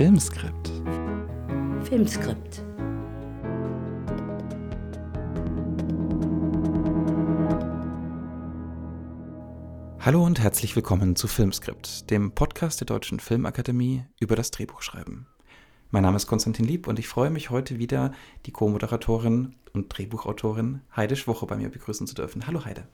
Filmskript. Filmskript. Hallo und herzlich willkommen zu Filmskript, dem Podcast der Deutschen Filmakademie über das Drehbuchschreiben. Mein Name ist Konstantin Lieb und ich freue mich heute wieder, die Co-Moderatorin und Drehbuchautorin Heide Schwoche bei mir begrüßen zu dürfen. Hallo Heide.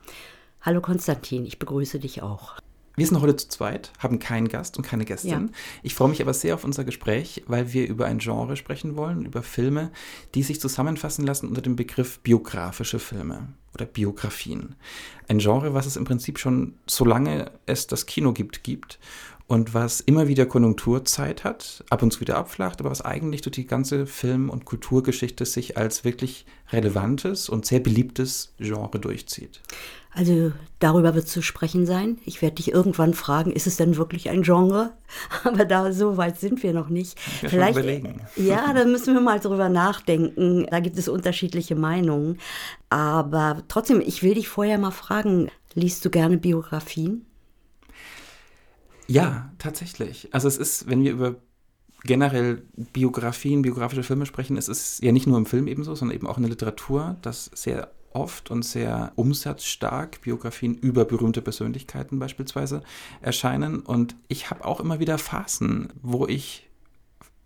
Hallo Konstantin, ich begrüße dich auch. Wir sind heute zu zweit, haben keinen Gast und keine Gästin. Ja. Ich freue mich aber sehr auf unser Gespräch, weil wir über ein Genre sprechen wollen, über Filme, die sich zusammenfassen lassen unter dem Begriff biografische Filme oder Biografien. Ein Genre, was es im Prinzip schon so lange es das Kino gibt, gibt und was immer wieder Konjunkturzeit hat, ab und zu wieder abflacht, aber was eigentlich durch die ganze Film- und Kulturgeschichte sich als wirklich relevantes und sehr beliebtes Genre durchzieht. Also darüber wird zu sprechen sein. Ich werde dich irgendwann fragen, ist es denn wirklich ein Genre? Aber da so weit sind wir noch nicht. Wir Vielleicht. Ja, da müssen wir mal drüber nachdenken. Da gibt es unterschiedliche Meinungen. Aber trotzdem, ich will dich vorher mal fragen, liest du gerne Biografien? Ja, tatsächlich. Also es ist, wenn wir über generell Biografien, biografische Filme sprechen, es ist ja nicht nur im Film ebenso, sondern eben auch in der Literatur, das sehr oft und sehr umsatzstark Biografien über berühmte Persönlichkeiten beispielsweise erscheinen. Und ich habe auch immer wieder Phasen, wo ich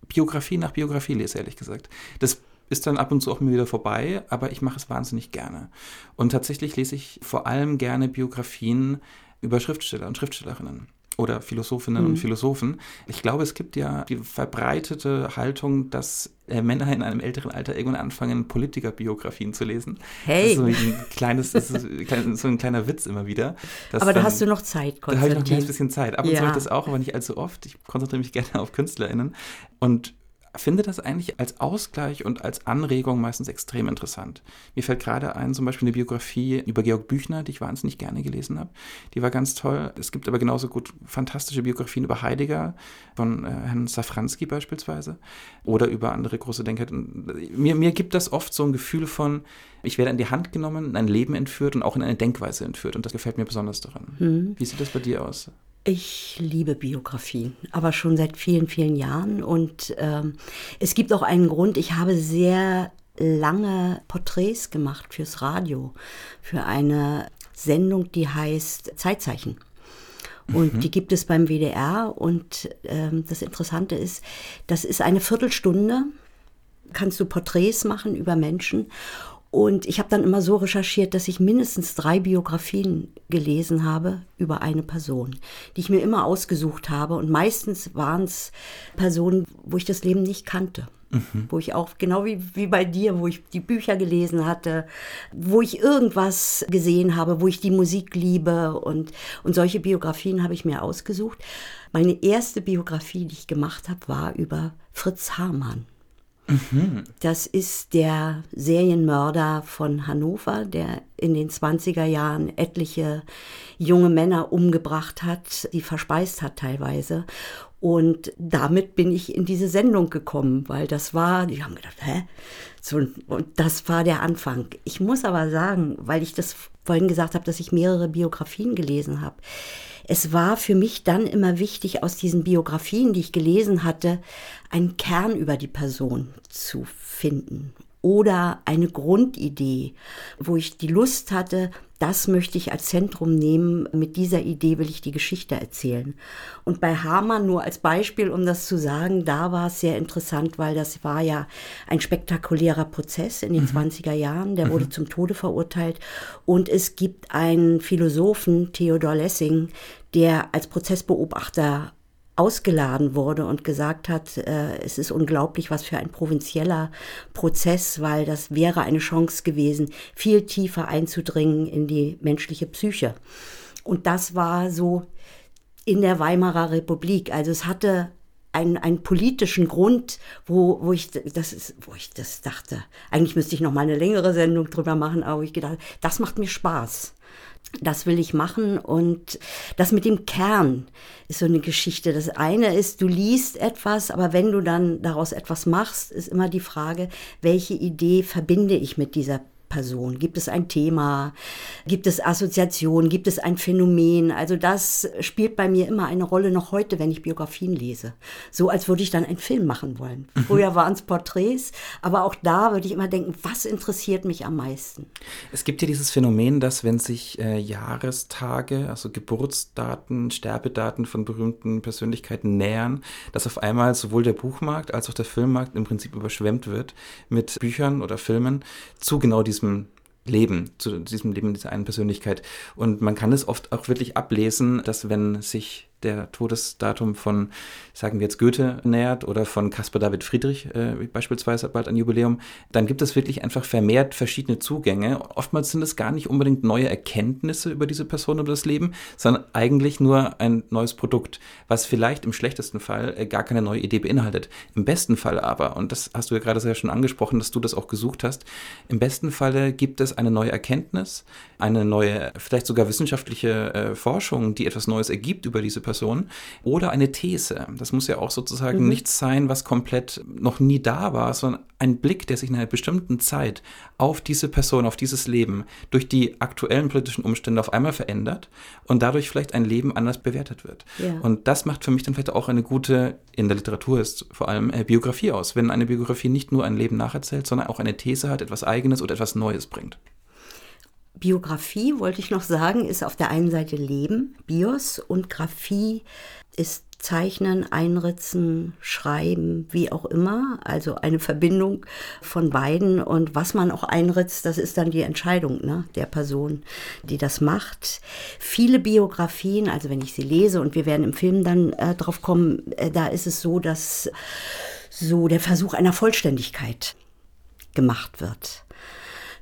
Biografie nach Biografie lese, ehrlich gesagt. Das ist dann ab und zu auch mir wieder vorbei, aber ich mache es wahnsinnig gerne. Und tatsächlich lese ich vor allem gerne Biografien über Schriftsteller und Schriftstellerinnen oder Philosophinnen mhm. und Philosophen. Ich glaube, es gibt ja die verbreitete Haltung, dass äh, Männer in einem älteren Alter irgendwann anfangen, Politikerbiografien zu lesen. Hey! Das ist so ein kleines, das ist so ein kleiner Witz immer wieder. Aber da hast du noch Zeit, Konstantin. Da habe ich noch ein kleines bisschen Zeit. Ab und ja. zu habe ich das auch, aber nicht allzu oft. Ich konzentriere mich gerne auf KünstlerInnen. Und finde das eigentlich als Ausgleich und als Anregung meistens extrem interessant. Mir fällt gerade ein, zum Beispiel eine Biografie über Georg Büchner, die ich wahnsinnig gerne gelesen habe. Die war ganz toll. Es gibt aber genauso gut fantastische Biografien über Heidegger, von äh, Herrn Safranski beispielsweise, oder über andere große Denker. Mir, mir gibt das oft so ein Gefühl von, ich werde in die Hand genommen, in ein Leben entführt und auch in eine Denkweise entführt. Und das gefällt mir besonders daran. Mhm. Wie sieht das bei dir aus? Ich liebe Biografien, aber schon seit vielen, vielen Jahren. Und ähm, es gibt auch einen Grund, ich habe sehr lange Porträts gemacht fürs Radio, für eine Sendung, die heißt Zeitzeichen. Und mhm. die gibt es beim WDR. Und ähm, das Interessante ist, das ist eine Viertelstunde, kannst du Porträts machen über Menschen. Und ich habe dann immer so recherchiert, dass ich mindestens drei Biografien gelesen habe über eine Person, die ich mir immer ausgesucht habe. Und meistens waren es Personen, wo ich das Leben nicht kannte. Mhm. Wo ich auch, genau wie, wie bei dir, wo ich die Bücher gelesen hatte, wo ich irgendwas gesehen habe, wo ich die Musik liebe und, und solche Biografien habe ich mir ausgesucht. Meine erste Biografie, die ich gemacht habe, war über Fritz Hamann. Mhm. Das ist der Serienmörder von Hannover, der in den 20er Jahren etliche junge Männer umgebracht hat, die verspeist hat teilweise. Und damit bin ich in diese Sendung gekommen, weil das war, die haben gedacht, hä? So, und das war der Anfang. Ich muss aber sagen, weil ich das vorhin gesagt habe, dass ich mehrere Biografien gelesen habe es war für mich dann immer wichtig, aus diesen Biografien, die ich gelesen hatte, einen Kern über die Person zu finden oder eine Grundidee, wo ich die Lust hatte, das möchte ich als Zentrum nehmen, mit dieser Idee will ich die Geschichte erzählen. Und bei Hamann nur als Beispiel, um das zu sagen, da war es sehr interessant, weil das war ja ein spektakulärer Prozess in den mhm. 20er Jahren, der mhm. wurde zum Tode verurteilt und es gibt einen Philosophen, Theodor Lessing, der als Prozessbeobachter ausgeladen wurde und gesagt hat, äh, es ist unglaublich, was für ein provinzieller Prozess, weil das wäre eine Chance gewesen, viel tiefer einzudringen in die menschliche Psyche. Und das war so in der Weimarer Republik. Also es hatte einen, einen politischen Grund, wo, wo, ich, das ist, wo ich das dachte. Eigentlich müsste ich noch mal eine längere Sendung drüber machen, aber ich gedacht, das macht mir Spaß. Das will ich machen und das mit dem Kern ist so eine Geschichte. Das eine ist, du liest etwas, aber wenn du dann daraus etwas machst, ist immer die Frage, welche Idee verbinde ich mit dieser Person? Gibt es ein Thema? Gibt es Assoziationen? Gibt es ein Phänomen? Also das spielt bei mir immer eine Rolle noch heute, wenn ich Biografien lese. So als würde ich dann einen Film machen wollen. Mhm. Früher waren es Porträts, aber auch da würde ich immer denken, was interessiert mich am meisten? Es gibt ja dieses Phänomen, dass wenn sich äh, Jahrestage, also Geburtsdaten, Sterbedaten von berühmten Persönlichkeiten nähern, dass auf einmal sowohl der Buchmarkt als auch der Filmmarkt im Prinzip überschwemmt wird mit Büchern oder Filmen zu genau diesem Leben, zu diesem Leben dieser einen Persönlichkeit. Und man kann es oft auch wirklich ablesen, dass wenn sich der Todesdatum von, sagen wir jetzt Goethe nähert oder von Caspar David Friedrich äh, beispielsweise bald ein Jubiläum, dann gibt es wirklich einfach vermehrt verschiedene Zugänge. Oftmals sind es gar nicht unbedingt neue Erkenntnisse über diese Person oder das Leben, sondern eigentlich nur ein neues Produkt, was vielleicht im schlechtesten Fall äh, gar keine neue Idee beinhaltet. Im besten Fall aber, und das hast du ja gerade sehr schon angesprochen, dass du das auch gesucht hast, im besten Falle gibt es eine neue Erkenntnis, eine neue, vielleicht sogar wissenschaftliche äh, Forschung, die etwas Neues ergibt über diese Person Person oder eine These. Das muss ja auch sozusagen mhm. nichts sein, was komplett noch nie da war, sondern ein Blick, der sich in einer bestimmten Zeit auf diese Person, auf dieses Leben durch die aktuellen politischen Umstände auf einmal verändert und dadurch vielleicht ein Leben anders bewertet wird. Ja. Und das macht für mich dann vielleicht auch eine gute, in der Literatur ist vor allem äh, Biografie aus, wenn eine Biografie nicht nur ein Leben nacherzählt, sondern auch eine These hat, etwas Eigenes oder etwas Neues bringt. Biografie, wollte ich noch sagen, ist auf der einen Seite Leben, Bios, und Graphie ist Zeichnen, Einritzen, Schreiben, wie auch immer. Also eine Verbindung von beiden. Und was man auch einritzt, das ist dann die Entscheidung ne, der Person, die das macht. Viele Biografien, also wenn ich sie lese, und wir werden im Film dann äh, drauf kommen, äh, da ist es so, dass so der Versuch einer Vollständigkeit gemacht wird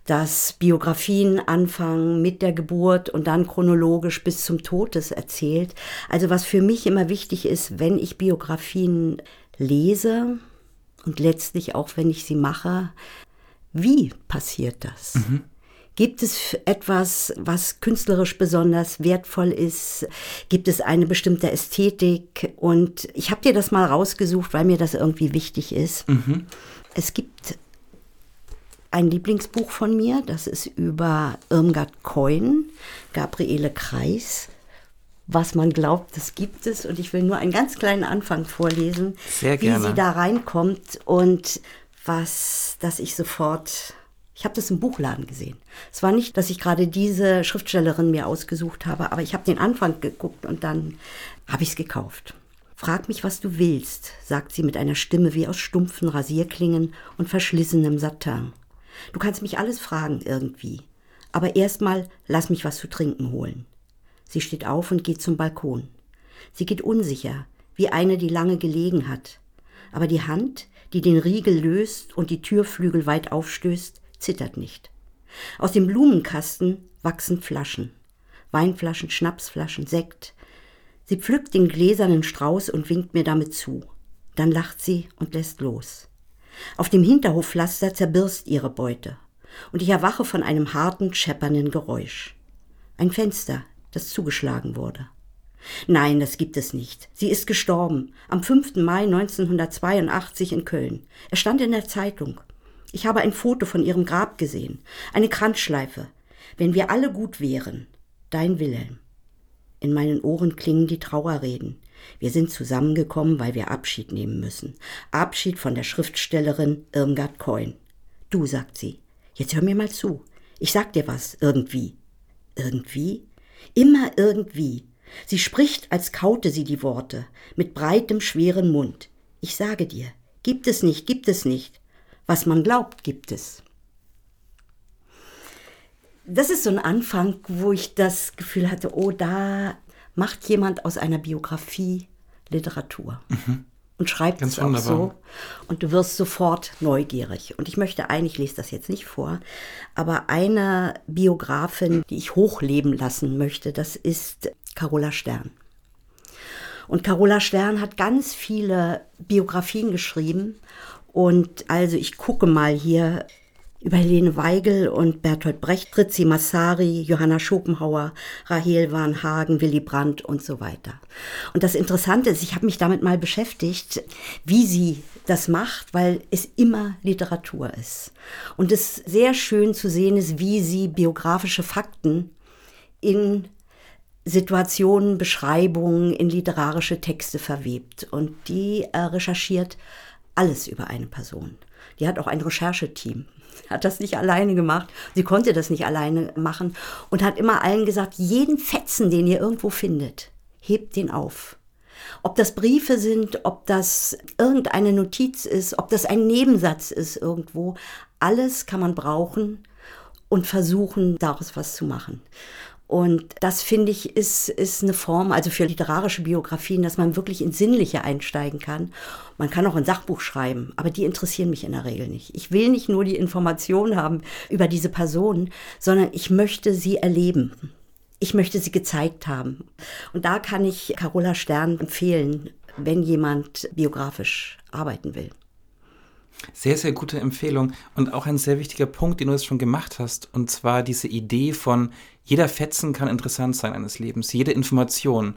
dass Biografien anfangen mit der Geburt und dann chronologisch bis zum Todes erzählt. Also was für mich immer wichtig ist, wenn ich Biografien lese und letztlich auch wenn ich sie mache, wie passiert das? Mhm. Gibt es etwas, was künstlerisch besonders wertvoll ist? Gibt es eine bestimmte Ästhetik? Und ich habe dir das mal rausgesucht, weil mir das irgendwie wichtig ist. Mhm. Es gibt ein Lieblingsbuch von mir, das ist über Irmgard Coin, Gabriele Kreis. Was man glaubt, das gibt es. Und ich will nur einen ganz kleinen Anfang vorlesen, wie sie da reinkommt und was, dass ich sofort ich habe das im Buchladen gesehen. Es war nicht, dass ich gerade diese Schriftstellerin mir ausgesucht habe, aber ich habe den Anfang geguckt und dann habe ich es gekauft. Frag mich, was du willst, sagt sie mit einer Stimme wie aus stumpfen Rasierklingen und verschlissenem Satin. Du kannst mich alles fragen irgendwie. Aber erstmal lass mich was zu trinken holen. Sie steht auf und geht zum Balkon. Sie geht unsicher, wie eine, die lange gelegen hat. Aber die Hand, die den Riegel löst und die Türflügel weit aufstößt, zittert nicht. Aus dem Blumenkasten wachsen Flaschen. Weinflaschen, Schnapsflaschen, Sekt. Sie pflückt den gläsernen Strauß und winkt mir damit zu. Dann lacht sie und lässt los. Auf dem Hinterhofpflaster zerbirst ihre Beute. Und ich erwache von einem harten, scheppernden Geräusch. Ein Fenster, das zugeschlagen wurde. Nein, das gibt es nicht. Sie ist gestorben. Am 5. Mai 1982 in Köln. Er stand in der Zeitung. Ich habe ein Foto von ihrem Grab gesehen. Eine Kranzschleife. Wenn wir alle gut wären. Dein Wilhelm. In meinen Ohren klingen die Trauerreden. Wir sind zusammengekommen, weil wir Abschied nehmen müssen. Abschied von der Schriftstellerin Irmgard Coin. Du, sagt sie. Jetzt hör mir mal zu. Ich sag dir was, irgendwie. Irgendwie? Immer irgendwie. Sie spricht, als kaute sie die Worte, mit breitem, schweren Mund. Ich sage dir, gibt es nicht, gibt es nicht. Was man glaubt, gibt es. Das ist so ein Anfang, wo ich das Gefühl hatte, oh, da macht jemand aus einer Biografie Literatur. Mhm. Und schreibt Ganz es auch wunderbar. so. Und du wirst sofort neugierig. Und ich möchte eigentlich, ich lese das jetzt nicht vor, aber eine Biografin, die ich hochleben lassen möchte, das ist Carola Stern. Und Carola Stern hat ganz viele Biografien geschrieben. Und also ich gucke mal hier, über Helene Weigel und Bertolt Brecht, Fritzi Massari, Johanna Schopenhauer, Rahel Warnhagen, Willy Brandt und so weiter. Und das Interessante ist, ich habe mich damit mal beschäftigt, wie sie das macht, weil es immer Literatur ist. Und es sehr schön zu sehen ist, wie sie biografische Fakten in Situationen, Beschreibungen, in literarische Texte verwebt. Und die äh, recherchiert alles über eine Person. Die hat auch ein Rechercheteam hat das nicht alleine gemacht. Sie konnte das nicht alleine machen und hat immer allen gesagt, jeden Fetzen, den ihr irgendwo findet, hebt den auf. Ob das Briefe sind, ob das irgendeine Notiz ist, ob das ein Nebensatz ist irgendwo, alles kann man brauchen und versuchen, daraus was zu machen. Und das finde ich ist, ist eine Form, also für literarische Biografien, dass man wirklich ins Sinnliche einsteigen kann. Man kann auch ein Sachbuch schreiben, aber die interessieren mich in der Regel nicht. Ich will nicht nur die Information haben über diese Person, sondern ich möchte sie erleben. Ich möchte sie gezeigt haben. Und da kann ich Carola Stern empfehlen, wenn jemand biografisch arbeiten will. Sehr, sehr gute Empfehlung und auch ein sehr wichtiger Punkt, den du jetzt schon gemacht hast, und zwar diese Idee von, jeder Fetzen kann interessant sein eines Lebens, jede Information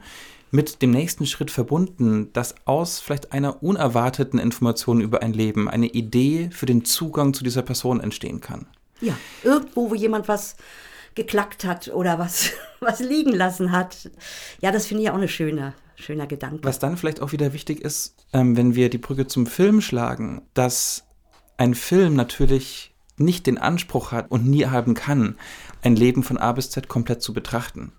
mit dem nächsten Schritt verbunden, dass aus vielleicht einer unerwarteten Information über ein Leben eine Idee für den Zugang zu dieser Person entstehen kann. Ja, irgendwo, wo jemand was geklackt hat oder was, was liegen lassen hat. Ja, das finde ich auch eine schöne, schöner Gedanke. Was dann vielleicht auch wieder wichtig ist, ähm, wenn wir die Brücke zum Film schlagen, dass ein Film natürlich nicht den Anspruch hat und nie haben kann, ein Leben von A bis Z komplett zu betrachten.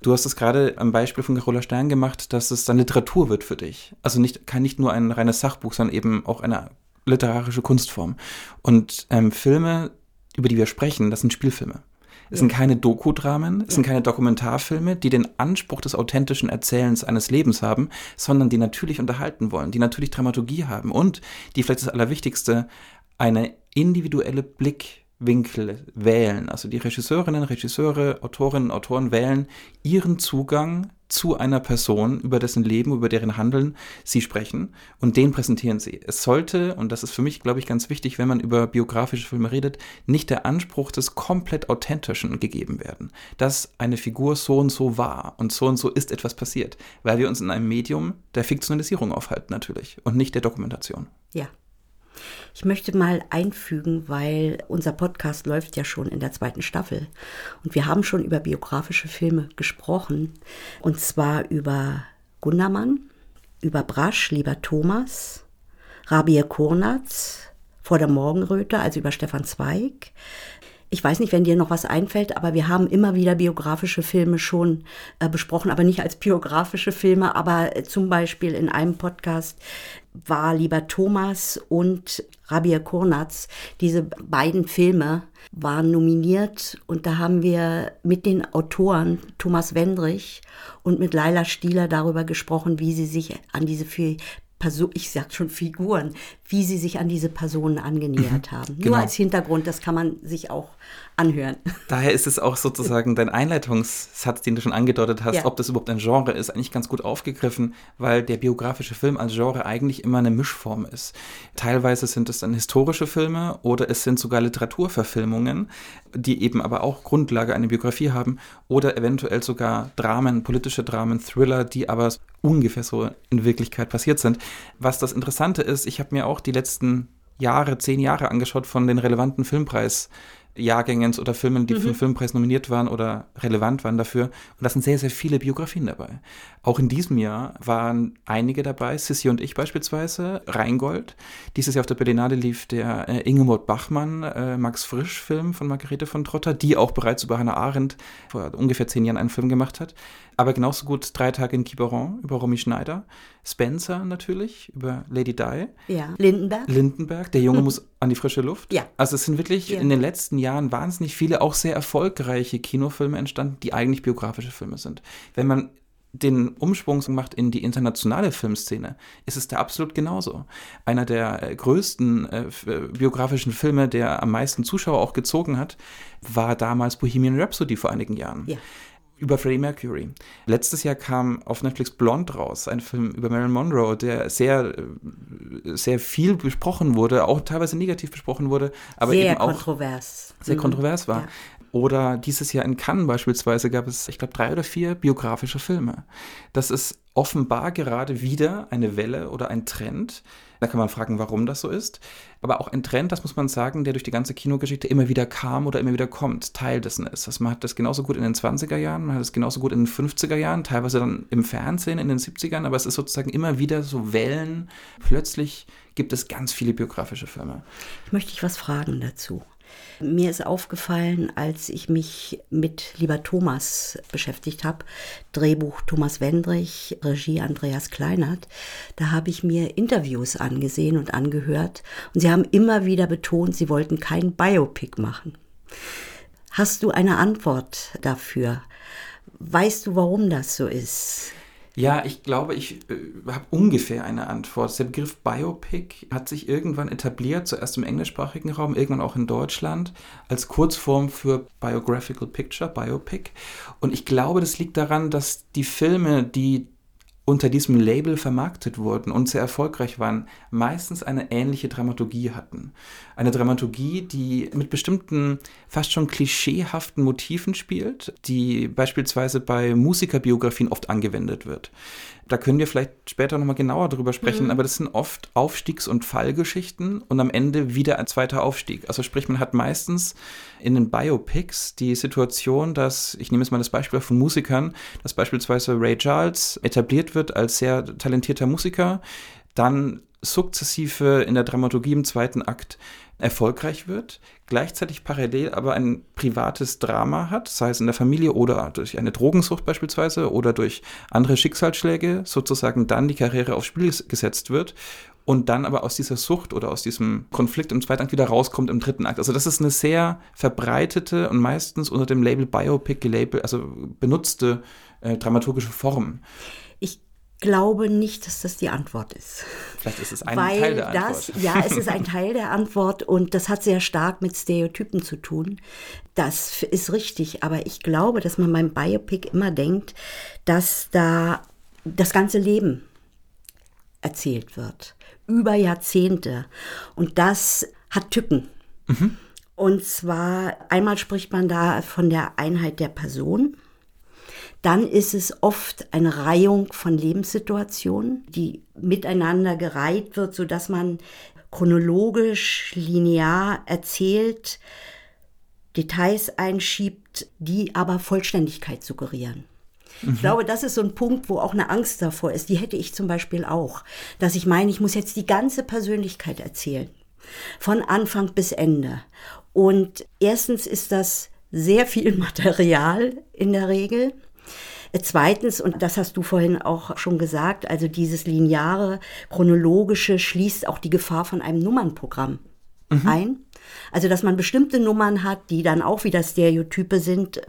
Du hast es gerade am Beispiel von Carola Stern gemacht, dass es dann Literatur wird für dich. Also nicht, kann nicht nur ein reines Sachbuch, sondern eben auch eine literarische Kunstform. Und ähm, Filme, über die wir sprechen, das sind Spielfilme. Es sind keine Dokudramen, es sind keine Dokumentarfilme, die den Anspruch des authentischen Erzählens eines Lebens haben, sondern die natürlich unterhalten wollen, die natürlich Dramaturgie haben und die vielleicht das Allerwichtigste, eine individuelle Blickwinkel wählen. Also die Regisseurinnen, Regisseure, Autorinnen, Autoren wählen ihren Zugang zu einer Person, über dessen Leben, über deren Handeln sie sprechen und den präsentieren sie. Es sollte, und das ist für mich, glaube ich, ganz wichtig, wenn man über biografische Filme redet, nicht der Anspruch des komplett Authentischen gegeben werden, dass eine Figur so und so war und so und so ist etwas passiert, weil wir uns in einem Medium der Fiktionalisierung aufhalten natürlich und nicht der Dokumentation. Ja. Ich möchte mal einfügen, weil unser Podcast läuft ja schon in der zweiten Staffel und wir haben schon über biografische Filme gesprochen und zwar über Gundermann, über Brasch, lieber Thomas, Rabir Kurnatz, vor der Morgenröte, also über Stefan Zweig. Ich weiß nicht, wenn dir noch was einfällt, aber wir haben immer wieder biografische Filme schon äh, besprochen, aber nicht als biografische Filme, aber äh, zum Beispiel in einem Podcast war lieber Thomas und Rabia Kurnatz. Diese beiden Filme waren nominiert und da haben wir mit den Autoren Thomas Wendrich und mit Laila Stieler darüber gesprochen, wie sie sich an diese Person, ich sag schon Figuren, wie sie sich an diese Personen angenähert mhm. haben. Genau. Nur als Hintergrund, das kann man sich auch anhören. Daher ist es auch sozusagen dein Einleitungssatz, den du schon angedeutet hast, ja. ob das überhaupt ein Genre ist, eigentlich ganz gut aufgegriffen, weil der biografische Film als Genre eigentlich immer eine Mischform ist. Teilweise sind es dann historische Filme oder es sind sogar Literaturverfilmungen, die eben aber auch Grundlage einer Biografie haben oder eventuell sogar Dramen, politische Dramen, Thriller, die aber ungefähr so in Wirklichkeit passiert sind. Was das Interessante ist, ich habe mir auch die letzten Jahre, zehn Jahre angeschaut von den relevanten Filmpreis Jahrgängen oder Filmen, die mhm. für den Filmpreis nominiert waren oder relevant waren dafür. Und da sind sehr, sehr viele Biografien dabei. Auch in diesem Jahr waren einige dabei, Sissi und ich beispielsweise, Rheingold. Dieses Jahr auf der Berlinale lief der äh, Ingeborg Bachmann, äh, Max Frisch-Film von Margarete von Trotter, die auch bereits über Hannah Arendt vor ungefähr zehn Jahren einen Film gemacht hat. Aber genauso gut Drei Tage in Quiberon über Romy Schneider. Spencer natürlich über Lady Di. Ja, Lindenberg. Lindenberg, der Junge muss an die frische Luft. Ja. Also es sind wirklich ja. in den letzten Jahren wahnsinnig viele auch sehr erfolgreiche Kinofilme entstanden, die eigentlich biografische Filme sind. Wenn man den Umschwung macht in die internationale Filmszene, ist es da absolut genauso. Einer der äh, größten äh, biografischen Filme, der am meisten Zuschauer auch gezogen hat, war damals Bohemian Rhapsody vor einigen Jahren. Ja über Freddie Mercury. Letztes Jahr kam auf Netflix Blonde raus, ein Film über Marilyn Monroe, der sehr, sehr viel besprochen wurde, auch teilweise negativ besprochen wurde, aber sehr eben auch kontrovers. sehr mhm. kontrovers war. Ja. Oder dieses Jahr in Cannes beispielsweise gab es, ich glaube, drei oder vier biografische Filme. Das ist offenbar gerade wieder eine Welle oder ein Trend. Da kann man fragen, warum das so ist. Aber auch ein Trend, das muss man sagen, der durch die ganze Kinogeschichte immer wieder kam oder immer wieder kommt, Teil dessen ist. Also man hat das genauso gut in den 20er Jahren, man hat es genauso gut in den 50er Jahren, teilweise dann im Fernsehen in den 70ern, aber es ist sozusagen immer wieder so Wellen. Plötzlich gibt es ganz viele biografische Filme. Ich möchte dich was fragen dazu. Mir ist aufgefallen, als ich mich mit Lieber Thomas beschäftigt habe, Drehbuch Thomas Wendrich, Regie Andreas Kleinert, da habe ich mir Interviews angesehen und angehört und sie haben immer wieder betont, sie wollten kein Biopic machen. Hast du eine Antwort dafür? Weißt du, warum das so ist? Ja, ich glaube, ich äh, habe ungefähr eine Antwort. Der Begriff Biopic hat sich irgendwann etabliert, zuerst im englischsprachigen Raum, irgendwann auch in Deutschland, als Kurzform für Biographical Picture, Biopic. Und ich glaube, das liegt daran, dass die Filme, die unter diesem Label vermarktet wurden und sehr erfolgreich waren, meistens eine ähnliche Dramaturgie hatten. Eine Dramaturgie, die mit bestimmten fast schon klischeehaften Motiven spielt, die beispielsweise bei Musikerbiografien oft angewendet wird da können wir vielleicht später nochmal genauer drüber sprechen, mhm. aber das sind oft Aufstiegs- und Fallgeschichten und am Ende wieder ein zweiter Aufstieg. Also sprich, man hat meistens in den Biopics die Situation, dass, ich nehme jetzt mal das Beispiel von Musikern, dass beispielsweise Ray Charles etabliert wird als sehr talentierter Musiker, dann sukzessive in der Dramaturgie im zweiten Akt erfolgreich wird, gleichzeitig parallel aber ein privates Drama hat, sei es in der Familie oder durch eine Drogensucht beispielsweise oder durch andere Schicksalsschläge, sozusagen dann die Karriere aufs Spiel gesetzt wird und dann aber aus dieser Sucht oder aus diesem Konflikt im zweiten Akt wieder rauskommt im dritten Akt. Also das ist eine sehr verbreitete und meistens unter dem Label Biopic gelabelt, also benutzte äh, dramaturgische Form glaube nicht, dass das die Antwort ist. Vielleicht ist es ein Weil Teil der Antwort. Das, ja, es ist ein Teil der Antwort und das hat sehr stark mit Stereotypen zu tun. Das ist richtig, aber ich glaube, dass man beim Biopic immer denkt, dass da das ganze Leben erzählt wird. Über Jahrzehnte. Und das hat Tücken. Mhm. Und zwar, einmal spricht man da von der Einheit der Person dann ist es oft eine Reihung von Lebenssituationen, die miteinander gereiht wird, sodass man chronologisch, linear erzählt, Details einschiebt, die aber Vollständigkeit suggerieren. Mhm. Ich glaube, das ist so ein Punkt, wo auch eine Angst davor ist. Die hätte ich zum Beispiel auch, dass ich meine, ich muss jetzt die ganze Persönlichkeit erzählen. Von Anfang bis Ende. Und erstens ist das sehr viel Material in der Regel. Zweitens, und das hast du vorhin auch schon gesagt, also dieses lineare, chronologische schließt auch die Gefahr von einem Nummernprogramm mhm. ein. Also, dass man bestimmte Nummern hat, die dann auch wieder Stereotype sind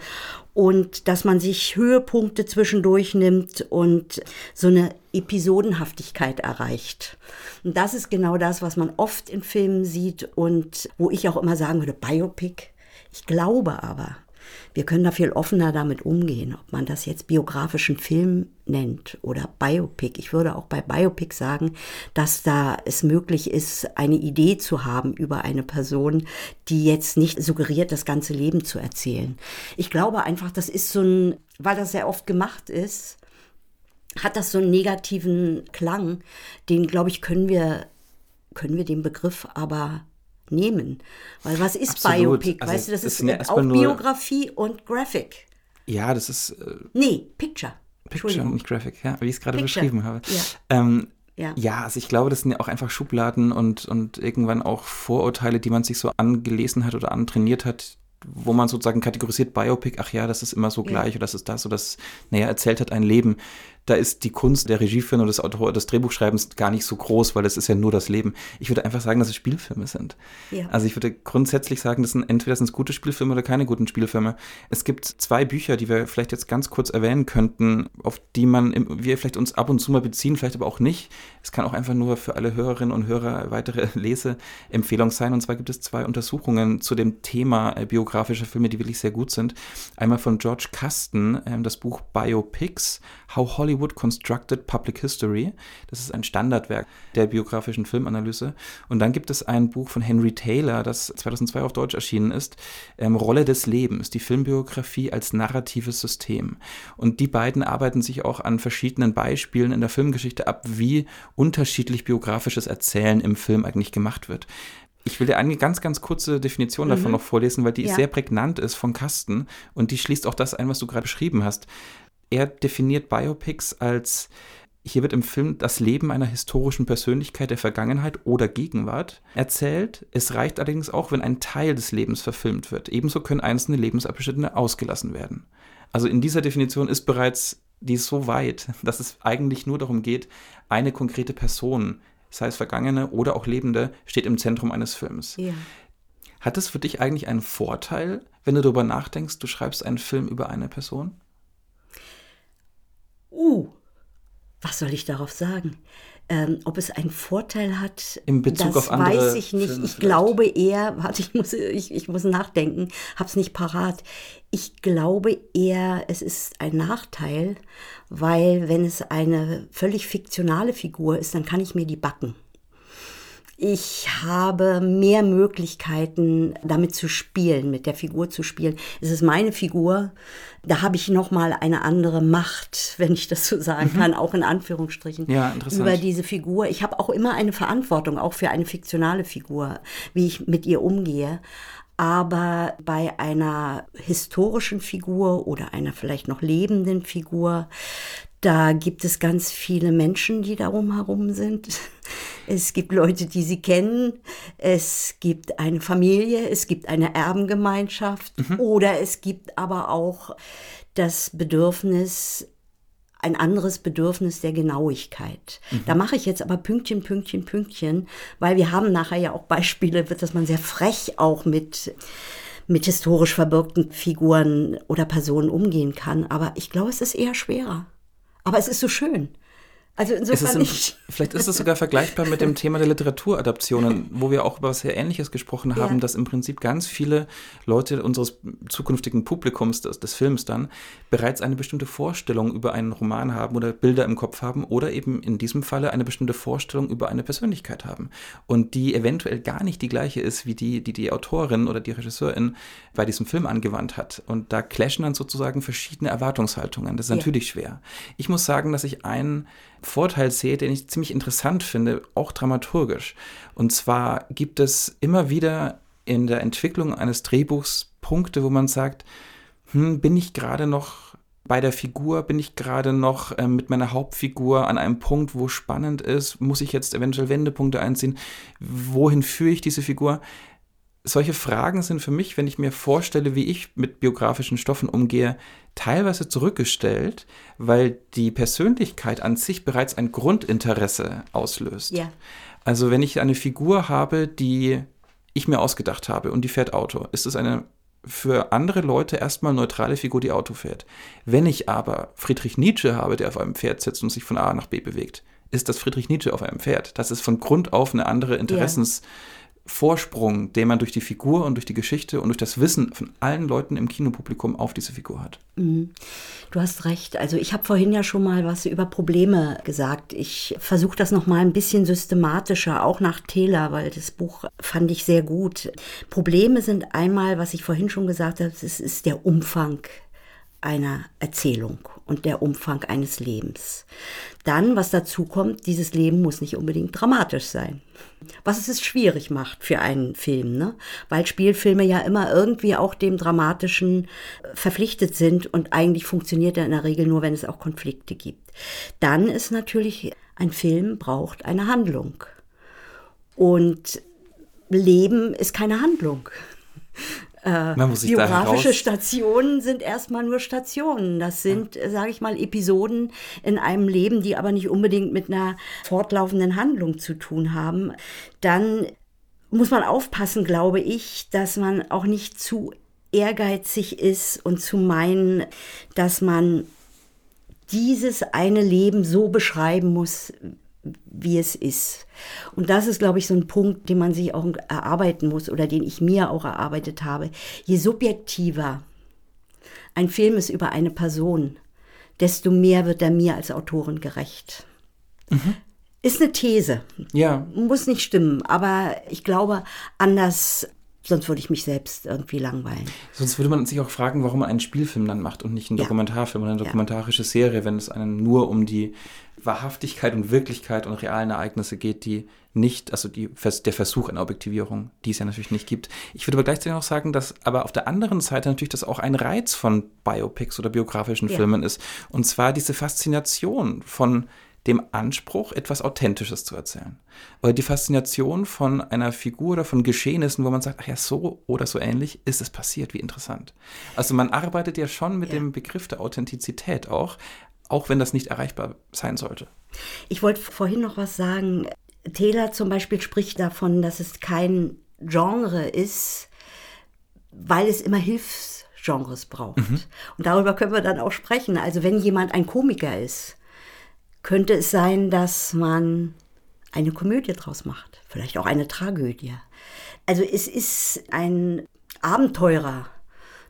und dass man sich Höhepunkte zwischendurch nimmt und so eine Episodenhaftigkeit erreicht. Und das ist genau das, was man oft in Filmen sieht und wo ich auch immer sagen würde, Biopic. Ich glaube aber, wir können da viel offener damit umgehen, ob man das jetzt biografischen Film nennt oder Biopic. Ich würde auch bei Biopic sagen, dass da es möglich ist, eine Idee zu haben über eine Person, die jetzt nicht suggeriert, das ganze Leben zu erzählen. Ich glaube einfach, das ist so ein, weil das sehr oft gemacht ist, hat das so einen negativen Klang, den, glaube ich, können wir, können wir den Begriff aber nehmen. Weil was ist Absolut. Biopic? Also weißt du, das ist, ist auch Biografie und Graphic. Ja, das ist. Äh, nee, Picture. Picture, nicht Graphic, ja, wie ich es gerade beschrieben habe. Ja. Ähm, ja. ja, also ich glaube, das sind ja auch einfach Schubladen und, und irgendwann auch Vorurteile, die man sich so angelesen hat oder antrainiert hat, wo man sozusagen kategorisiert Biopic, ach ja, das ist immer so gleich ja. oder das ist das oder das, naja, erzählt hat ein Leben da ist die Kunst der Regieführung und des Autor des Drehbuchschreibens gar nicht so groß, weil es ist ja nur das Leben. Ich würde einfach sagen, dass es Spielfilme sind. Ja. Also ich würde grundsätzlich sagen, das sind entweder sind es gute Spielfilme oder keine guten Spielfilme. Es gibt zwei Bücher, die wir vielleicht jetzt ganz kurz erwähnen könnten, auf die man wir vielleicht uns ab und zu mal beziehen, vielleicht aber auch nicht. Es kann auch einfach nur für alle Hörerinnen und Hörer weitere Leseempfehlung sein. Und zwar gibt es zwei Untersuchungen zu dem Thema äh, biografischer Filme, die wirklich sehr gut sind. Einmal von George Kasten, äh, das Buch Biopics, How Hollywood Constructed Public History. Das ist ein Standardwerk der biografischen Filmanalyse. Und dann gibt es ein Buch von Henry Taylor, das 2002 auf Deutsch erschienen ist, ähm, Rolle des Lebens, die Filmbiografie als narratives System. Und die beiden arbeiten sich auch an verschiedenen Beispielen in der Filmgeschichte ab, wie unterschiedlich biografisches Erzählen im Film eigentlich gemacht wird. Ich will dir eine ganz, ganz kurze Definition mhm. davon noch vorlesen, weil die ja. sehr prägnant ist von Kasten und die schließt auch das ein, was du gerade beschrieben hast. Er definiert Biopics als hier wird im Film das Leben einer historischen Persönlichkeit der Vergangenheit oder Gegenwart erzählt. Es reicht allerdings auch, wenn ein Teil des Lebens verfilmt wird. Ebenso können einzelne Lebensabschnitte ausgelassen werden. Also in dieser Definition ist bereits die so weit, dass es eigentlich nur darum geht, eine konkrete Person, sei es vergangene oder auch lebende, steht im Zentrum eines Films. Ja. Hat es für dich eigentlich einen Vorteil, wenn du darüber nachdenkst, du schreibst einen Film über eine Person? Uh, was soll ich darauf sagen? Ähm, ob es einen Vorteil hat, in Bezug das auf andere weiß ich nicht. Filme ich vielleicht. glaube eher, warte, ich muss, ich, ich muss nachdenken, hab's nicht parat. Ich glaube eher, es ist ein Nachteil, weil wenn es eine völlig fiktionale Figur ist, dann kann ich mir die backen. Ich habe mehr Möglichkeiten, damit zu spielen, mit der Figur zu spielen. Es ist meine Figur. Da habe ich noch mal eine andere Macht, wenn ich das so sagen mhm. kann, auch in Anführungsstrichen, ja, über diese Figur. Ich habe auch immer eine Verantwortung, auch für eine fiktionale Figur, wie ich mit ihr umgehe. Aber bei einer historischen Figur oder einer vielleicht noch lebenden Figur, da gibt es ganz viele Menschen, die darum herum sind. Es gibt Leute, die sie kennen. Es gibt eine Familie. Es gibt eine Erbengemeinschaft. Mhm. Oder es gibt aber auch das Bedürfnis, ein anderes Bedürfnis der Genauigkeit. Mhm. Da mache ich jetzt aber Pünktchen, Pünktchen, Pünktchen, weil wir haben nachher ja auch Beispiele, dass man sehr frech auch mit mit historisch verbürgten Figuren oder Personen umgehen kann. Aber ich glaube, es ist eher schwerer. Aber es ist so schön. Also insofern ist im, Vielleicht ist es sogar vergleichbar mit dem Thema der Literaturadaptionen, wo wir auch über was sehr Ähnliches gesprochen haben, ja. dass im Prinzip ganz viele Leute unseres zukünftigen Publikums des, des, Films dann bereits eine bestimmte Vorstellung über einen Roman haben oder Bilder im Kopf haben oder eben in diesem Falle eine bestimmte Vorstellung über eine Persönlichkeit haben und die eventuell gar nicht die gleiche ist wie die, die die Autorin oder die Regisseurin bei diesem Film angewandt hat. Und da clashen dann sozusagen verschiedene Erwartungshaltungen. Das ist ja. natürlich schwer. Ich muss sagen, dass ich einen Vorteil sehe, den ich ziemlich interessant finde, auch dramaturgisch. Und zwar gibt es immer wieder in der Entwicklung eines Drehbuchs Punkte, wo man sagt, hm, bin ich gerade noch bei der Figur, bin ich gerade noch äh, mit meiner Hauptfigur an einem Punkt, wo spannend ist, muss ich jetzt eventuell Wendepunkte einziehen, wohin führe ich diese Figur? Solche Fragen sind für mich, wenn ich mir vorstelle, wie ich mit biografischen Stoffen umgehe, teilweise zurückgestellt, weil die Persönlichkeit an sich bereits ein Grundinteresse auslöst. Ja. Also wenn ich eine Figur habe, die ich mir ausgedacht habe und die fährt Auto, ist es eine für andere Leute erstmal neutrale Figur, die Auto fährt. Wenn ich aber Friedrich Nietzsche habe, der auf einem Pferd sitzt und sich von A nach B bewegt, ist das Friedrich Nietzsche auf einem Pferd. Das ist von Grund auf eine andere Interessens. Ja Vorsprung, den man durch die Figur und durch die Geschichte und durch das Wissen von allen Leuten im Kinopublikum auf diese Figur hat. Mhm. Du hast recht. Also ich habe vorhin ja schon mal was über Probleme gesagt. Ich versuche das noch mal ein bisschen systematischer, auch nach Taylor, weil das Buch fand ich sehr gut. Probleme sind einmal, was ich vorhin schon gesagt habe, es ist der Umfang einer Erzählung und der Umfang eines Lebens. Dann, was dazu kommt, dieses Leben muss nicht unbedingt dramatisch sein. Was es schwierig macht für einen Film, ne? weil Spielfilme ja immer irgendwie auch dem Dramatischen äh, verpflichtet sind und eigentlich funktioniert er in der Regel nur, wenn es auch Konflikte gibt. Dann ist natürlich, ein Film braucht eine Handlung. Und Leben ist keine Handlung. Äh, biografische Stationen sind erstmal nur Stationen. Das sind, ja. sage ich mal, Episoden in einem Leben, die aber nicht unbedingt mit einer fortlaufenden Handlung zu tun haben. Dann muss man aufpassen, glaube ich, dass man auch nicht zu ehrgeizig ist und zu meinen, dass man dieses eine Leben so beschreiben muss, wie es ist. Und das ist, glaube ich, so ein Punkt, den man sich auch erarbeiten muss oder den ich mir auch erarbeitet habe. Je subjektiver ein Film ist über eine Person, desto mehr wird er mir als Autorin gerecht. Mhm. Ist eine These. Ja. Muss nicht stimmen, aber ich glaube, anders Sonst würde ich mich selbst irgendwie langweilen. Sonst würde man sich auch fragen, warum man einen Spielfilm dann macht und nicht einen. Dokumentarfilm oder eine dokumentarische Serie, wenn es einem nur um die Wahrhaftigkeit und Wirklichkeit und realen Ereignisse geht, die nicht, also die, der Versuch einer Objektivierung, die es ja natürlich nicht gibt. Ich würde aber gleichzeitig auch sagen, dass aber auf der anderen Seite natürlich das auch ein Reiz von Biopics oder biografischen ja. Filmen ist. Und zwar diese Faszination von dem Anspruch, etwas Authentisches zu erzählen. Oder die Faszination von einer Figur oder von Geschehnissen, wo man sagt, ach ja, so oder so ähnlich ist es passiert, wie interessant. Also man arbeitet ja schon mit ja. dem Begriff der Authentizität auch, auch wenn das nicht erreichbar sein sollte. Ich wollte vorhin noch was sagen. Taylor zum Beispiel spricht davon, dass es kein Genre ist, weil es immer Hilfsgenres braucht. Mhm. Und darüber können wir dann auch sprechen. Also wenn jemand ein Komiker ist, könnte es sein, dass man eine Komödie draus macht, vielleicht auch eine Tragödie. Also es ist ein Abenteurer.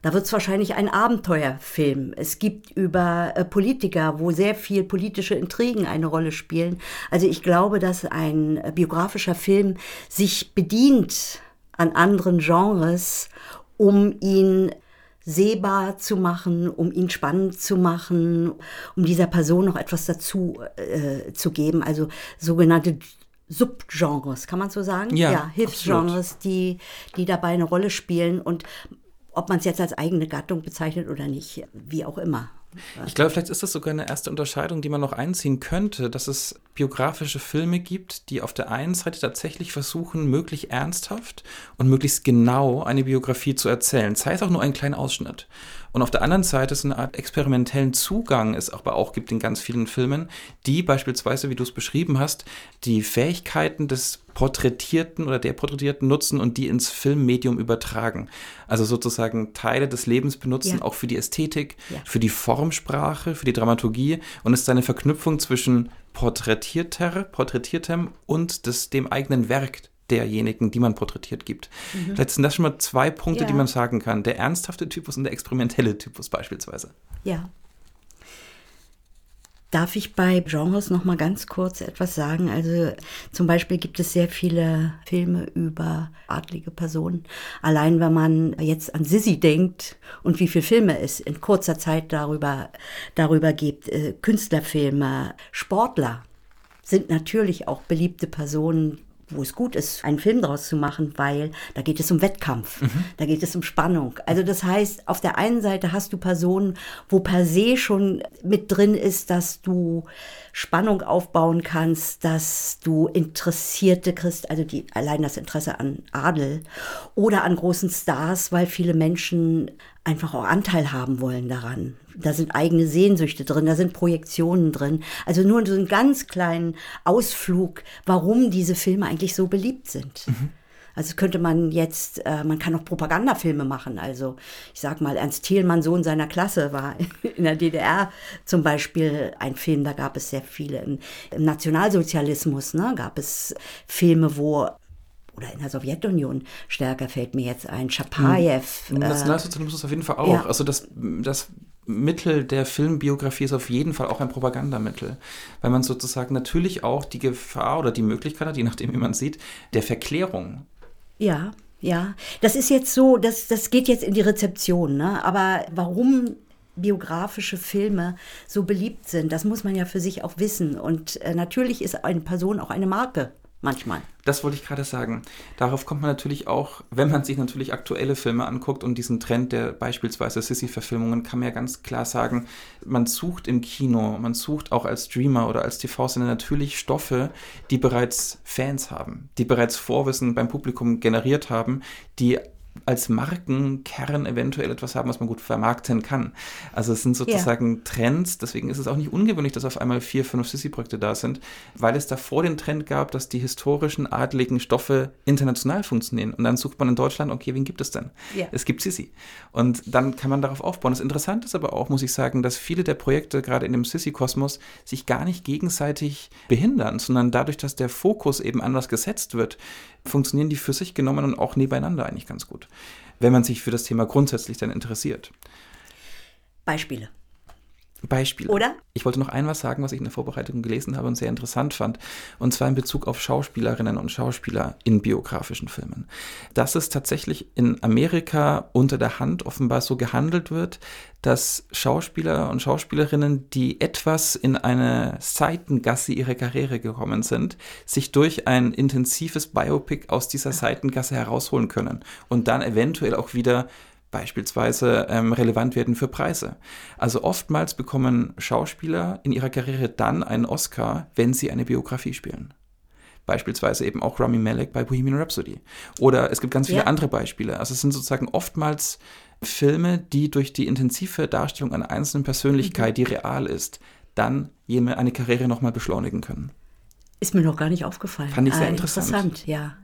Da wird es wahrscheinlich ein Abenteuerfilm. Es gibt über äh, Politiker, wo sehr viel politische Intrigen eine Rolle spielen. Also ich glaube, dass ein äh, biografischer Film sich bedient an anderen Genres, um ihn sehbar zu machen, um ihn spannend zu machen, um dieser Person noch etwas dazu äh, zu geben. Also sogenannte Subgenres, kann man so sagen? Ja, ja Hilfsgenres, die, die dabei eine Rolle spielen und ob man es jetzt als eigene Gattung bezeichnet oder nicht, wie auch immer. Ich glaube, vielleicht ist das sogar eine erste Unterscheidung, die man noch einziehen könnte, dass es biografische Filme gibt, die auf der einen Seite tatsächlich versuchen, möglichst ernsthaft und möglichst genau eine Biografie zu erzählen, sei es auch nur ein kleiner Ausschnitt. Und auf der anderen Seite ist eine Art experimentellen Zugang es aber auch gibt in ganz vielen Filmen, die beispielsweise, wie du es beschrieben hast, die Fähigkeiten des Porträtierten oder der Porträtierten nutzen und die ins Filmmedium übertragen. Also sozusagen Teile des Lebens benutzen, ja. auch für die Ästhetik, ja. für die Formsprache, für die Dramaturgie und es ist eine Verknüpfung zwischen Porträtierter, Porträtiertem und des, dem eigenen Werk derjenigen, die man porträtiert gibt. Mhm. Vielleicht sind das schon mal zwei Punkte, ja. die man sagen kann. Der ernsthafte Typus und der experimentelle Typus beispielsweise. Ja. Darf ich bei Genres noch mal ganz kurz etwas sagen? Also zum Beispiel gibt es sehr viele Filme über adlige Personen. Allein wenn man jetzt an Sissy denkt und wie viele Filme es in kurzer Zeit darüber, darüber gibt, äh, Künstlerfilme, Sportler sind natürlich auch beliebte Personen, wo es gut ist, einen Film daraus zu machen, weil da geht es um Wettkampf, mhm. da geht es um Spannung. Also das heißt, auf der einen Seite hast du Personen, wo per se schon mit drin ist, dass du Spannung aufbauen kannst, dass du Interessierte kriegst, also die, allein das Interesse an Adel oder an großen Stars, weil viele Menschen einfach auch Anteil haben wollen daran. Da sind eigene Sehnsüchte drin, da sind Projektionen drin. Also nur so einen ganz kleinen Ausflug, warum diese Filme eigentlich so beliebt sind. Mhm. Also könnte man jetzt, äh, man kann auch Propagandafilme machen. Also ich sag mal, Ernst Thielmann, Sohn seiner Klasse, war in der DDR zum Beispiel ein Film, da gab es sehr viele. Im, im Nationalsozialismus ne, gab es Filme, wo oder in der Sowjetunion stärker fällt mir jetzt ein, Chapayev. Im hm. Nationalsozialismus auf jeden Fall auch. Ja. Also das, das Mittel der Filmbiografie ist auf jeden Fall auch ein Propagandamittel, weil man sozusagen natürlich auch die Gefahr oder die Möglichkeit hat, je nachdem, wie man sieht, der Verklärung. Ja, ja. Das ist jetzt so, das, das geht jetzt in die Rezeption, ne? aber warum biografische Filme so beliebt sind, das muss man ja für sich auch wissen. Und äh, natürlich ist eine Person auch eine Marke manchmal. Das wollte ich gerade sagen. Darauf kommt man natürlich auch, wenn man sich natürlich aktuelle Filme anguckt und diesen Trend der beispielsweise Sissy-Verfilmungen, kann man ja ganz klar sagen, man sucht im Kino, man sucht auch als Streamer oder als TV-Sender natürlich Stoffe, die bereits Fans haben, die bereits Vorwissen beim Publikum generiert haben, die als Markenkern eventuell etwas haben, was man gut vermarkten kann. Also es sind sozusagen ja. Trends, deswegen ist es auch nicht ungewöhnlich, dass auf einmal vier, fünf Sissy-Projekte da sind, weil es davor den Trend gab, dass die historischen, adligen Stoffe international funktionieren. Und dann sucht man in Deutschland, okay, wen gibt es denn? Ja. Es gibt Sissy. Und dann kann man darauf aufbauen. Das Interessante ist aber auch, muss ich sagen, dass viele der Projekte gerade in dem Sissy-Kosmos sich gar nicht gegenseitig behindern, sondern dadurch, dass der Fokus eben anders gesetzt wird, funktionieren die für sich genommen und auch nebeneinander eigentlich ganz gut, wenn man sich für das Thema grundsätzlich dann interessiert. Beispiele. Beispiel. Oder? Ich wollte noch ein was sagen, was ich in der Vorbereitung gelesen habe und sehr interessant fand. Und zwar in Bezug auf Schauspielerinnen und Schauspieler in biografischen Filmen. Dass es tatsächlich in Amerika unter der Hand offenbar so gehandelt wird, dass Schauspieler und Schauspielerinnen, die etwas in eine Seitengasse ihrer Karriere gekommen sind, sich durch ein intensives Biopic aus dieser Seitengasse herausholen können und dann eventuell auch wieder beispielsweise ähm, relevant werden für Preise. Also oftmals bekommen Schauspieler in ihrer Karriere dann einen Oscar, wenn sie eine Biografie spielen. Beispielsweise eben auch Rami Malek bei Bohemian Rhapsody. Oder es gibt ganz viele ja. andere Beispiele. Also es sind sozusagen oftmals Filme, die durch die intensive Darstellung einer einzelnen Persönlichkeit, mhm. die real ist, dann eine Karriere nochmal beschleunigen können. Ist mir noch gar nicht aufgefallen. Fand ich sehr ah, interessant. Interessant, ja.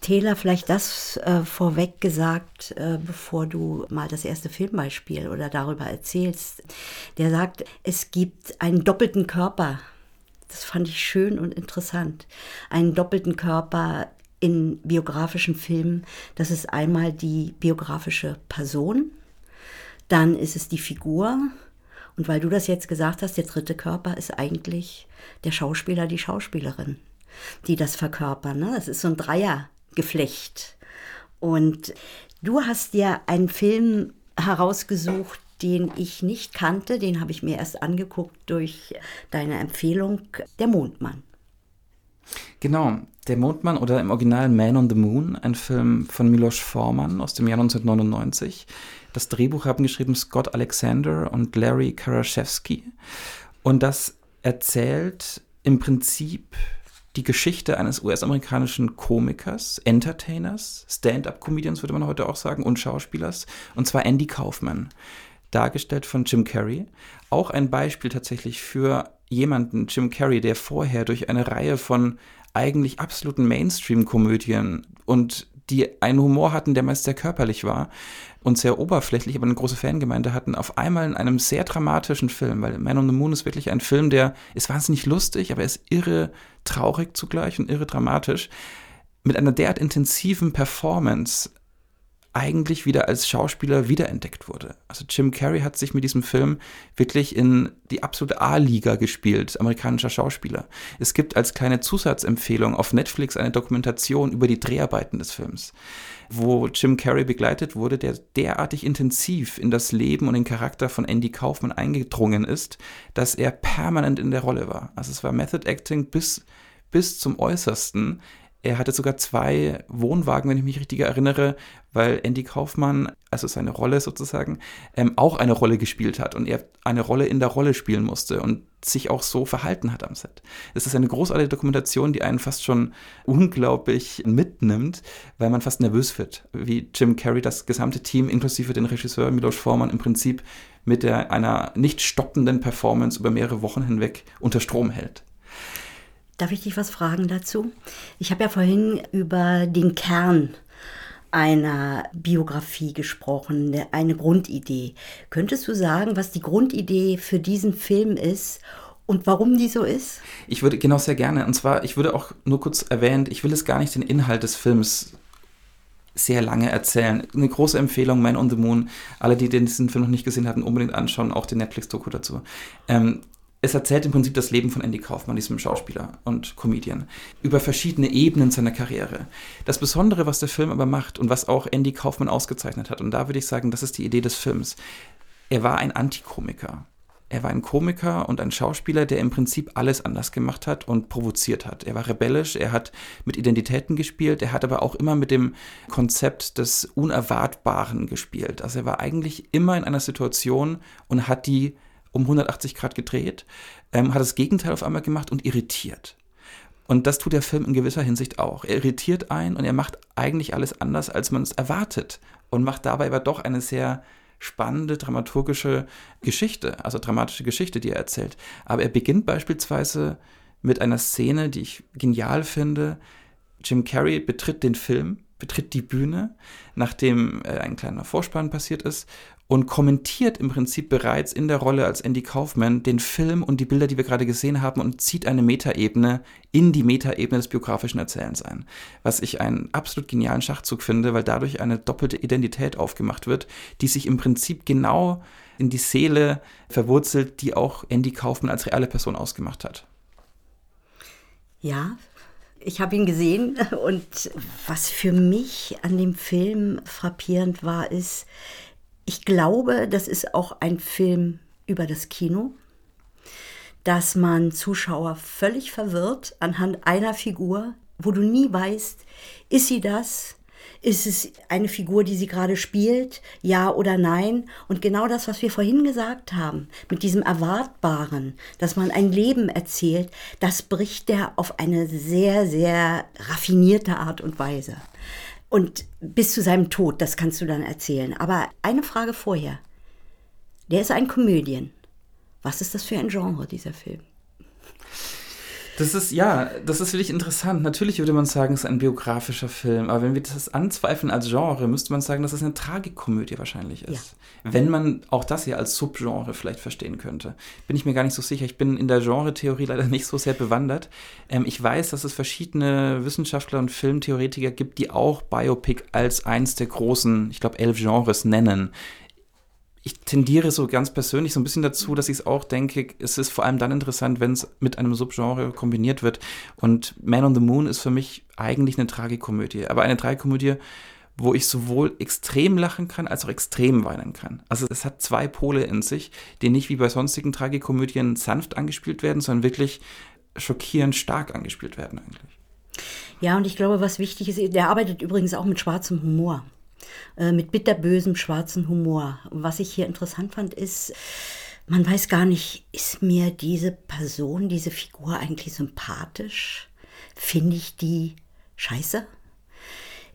Taylor, vielleicht das äh, vorweg gesagt, äh, bevor du mal das erste Filmbeispiel oder darüber erzählst. Der sagt, es gibt einen doppelten Körper. Das fand ich schön und interessant. Einen doppelten Körper in biografischen Filmen. Das ist einmal die biografische Person, dann ist es die Figur. Und weil du das jetzt gesagt hast, der dritte Körper ist eigentlich der Schauspieler, die Schauspielerin, die das verkörpern. Ne? Das ist so ein Dreier. Geflecht. Und du hast dir einen Film herausgesucht, den ich nicht kannte, den habe ich mir erst angeguckt durch deine Empfehlung, Der Mondmann. Genau, Der Mondmann oder im Original Man on the Moon, ein Film von Milos Forman aus dem Jahr 1999. Das Drehbuch haben geschrieben Scott Alexander und Larry Karaszewski. Und das erzählt im Prinzip die Geschichte eines US-amerikanischen Komikers, Entertainers, Stand-up-Comedians würde man heute auch sagen, und Schauspielers, und zwar Andy Kaufman, dargestellt von Jim Carrey. Auch ein Beispiel tatsächlich für jemanden, Jim Carrey, der vorher durch eine Reihe von eigentlich absoluten Mainstream-Komödien und die einen Humor hatten, der meist sehr körperlich war und sehr oberflächlich, aber eine große Fangemeinde hatten, auf einmal in einem sehr dramatischen Film, weil Man on the Moon ist wirklich ein Film, der ist wahnsinnig lustig, aber er ist irre traurig zugleich und irre dramatisch, mit einer derart intensiven Performance eigentlich wieder als Schauspieler wiederentdeckt wurde. Also Jim Carrey hat sich mit diesem Film wirklich in die absolute A-Liga gespielt, amerikanischer Schauspieler. Es gibt als kleine Zusatzempfehlung auf Netflix eine Dokumentation über die Dreharbeiten des Films, wo Jim Carrey begleitet wurde, der derartig intensiv in das Leben und den Charakter von Andy Kaufman eingedrungen ist, dass er permanent in der Rolle war. Also es war Method Acting bis bis zum Äußersten. Er hatte sogar zwei Wohnwagen, wenn ich mich richtig erinnere, weil Andy Kaufmann, also seine Rolle sozusagen, ähm, auch eine Rolle gespielt hat und er eine Rolle in der Rolle spielen musste und sich auch so verhalten hat am Set. Es ist eine großartige Dokumentation, die einen fast schon unglaublich mitnimmt, weil man fast nervös wird, wie Jim Carrey das gesamte Team inklusive den Regisseur Milos Forman im Prinzip mit der, einer nicht stoppenden Performance über mehrere Wochen hinweg unter Strom hält. Darf ich dich was fragen dazu? Ich habe ja vorhin über den Kern einer Biografie gesprochen, eine Grundidee. Könntest du sagen, was die Grundidee für diesen Film ist und warum die so ist? Ich würde genau sehr gerne. Und zwar, ich würde auch nur kurz erwähnt, ich will es gar nicht den Inhalt des Films sehr lange erzählen. Eine große Empfehlung, Man on the Moon. Alle, die diesen Film noch nicht gesehen hatten, unbedingt anschauen, auch den Netflix-Doku dazu. Ähm, es erzählt im Prinzip das Leben von Andy Kaufmann, diesem Schauspieler und Comedian, über verschiedene Ebenen seiner Karriere. Das Besondere, was der Film aber macht und was auch Andy Kaufmann ausgezeichnet hat, und da würde ich sagen, das ist die Idee des Films, er war ein Antikomiker. Er war ein Komiker und ein Schauspieler, der im Prinzip alles anders gemacht hat und provoziert hat. Er war rebellisch, er hat mit Identitäten gespielt, er hat aber auch immer mit dem Konzept des Unerwartbaren gespielt. Also er war eigentlich immer in einer Situation und hat die um 180 Grad gedreht, ähm, hat das Gegenteil auf einmal gemacht und irritiert. Und das tut der Film in gewisser Hinsicht auch. Er irritiert ein und er macht eigentlich alles anders, als man es erwartet. Und macht dabei aber doch eine sehr spannende dramaturgische Geschichte, also dramatische Geschichte, die er erzählt. Aber er beginnt beispielsweise mit einer Szene, die ich genial finde. Jim Carrey betritt den Film, betritt die Bühne, nachdem äh, ein kleiner Vorspann passiert ist und kommentiert im Prinzip bereits in der Rolle als Andy Kaufman den Film und die Bilder, die wir gerade gesehen haben und zieht eine Metaebene in die Metaebene des biografischen Erzählens ein. Was ich einen absolut genialen Schachzug finde, weil dadurch eine doppelte Identität aufgemacht wird, die sich im Prinzip genau in die Seele verwurzelt, die auch Andy Kaufman als reale Person ausgemacht hat. Ja, ich habe ihn gesehen und was für mich an dem Film frappierend war, ist, ich glaube, das ist auch ein Film über das Kino, dass man Zuschauer völlig verwirrt anhand einer Figur, wo du nie weißt, ist sie das? Ist es eine Figur, die sie gerade spielt? Ja oder nein? Und genau das, was wir vorhin gesagt haben, mit diesem Erwartbaren, dass man ein Leben erzählt, das bricht der auf eine sehr, sehr raffinierte Art und Weise. Und bis zu seinem Tod, das kannst du dann erzählen. Aber eine Frage vorher. Der ist ein Komödien. Was ist das für ein Genre, dieser Film? Das ist, ja, das ist wirklich interessant. Natürlich würde man sagen, es ist ein biografischer Film, aber wenn wir das anzweifeln als Genre, müsste man sagen, dass es eine Tragikomödie wahrscheinlich ist. Ja. Wenn man auch das hier als Subgenre vielleicht verstehen könnte. Bin ich mir gar nicht so sicher. Ich bin in der Genre-Theorie leider nicht so sehr bewandert. Ähm, ich weiß, dass es verschiedene Wissenschaftler und Filmtheoretiker gibt, die auch Biopic als eins der großen, ich glaube, elf Genres nennen ich tendiere so ganz persönlich so ein bisschen dazu, dass ich es auch denke, es ist vor allem dann interessant, wenn es mit einem Subgenre kombiniert wird. Und Man on the Moon ist für mich eigentlich eine Tragikomödie. Aber eine Tragikomödie, wo ich sowohl extrem lachen kann, als auch extrem weinen kann. Also es hat zwei Pole in sich, die nicht wie bei sonstigen Tragikomödien sanft angespielt werden, sondern wirklich schockierend stark angespielt werden eigentlich. Ja, und ich glaube, was wichtig ist, der arbeitet übrigens auch mit schwarzem Humor. Äh, mit bitterbösem schwarzen Humor. Was ich hier interessant fand, ist, man weiß gar nicht, ist mir diese Person, diese Figur eigentlich sympathisch? Finde ich die scheiße?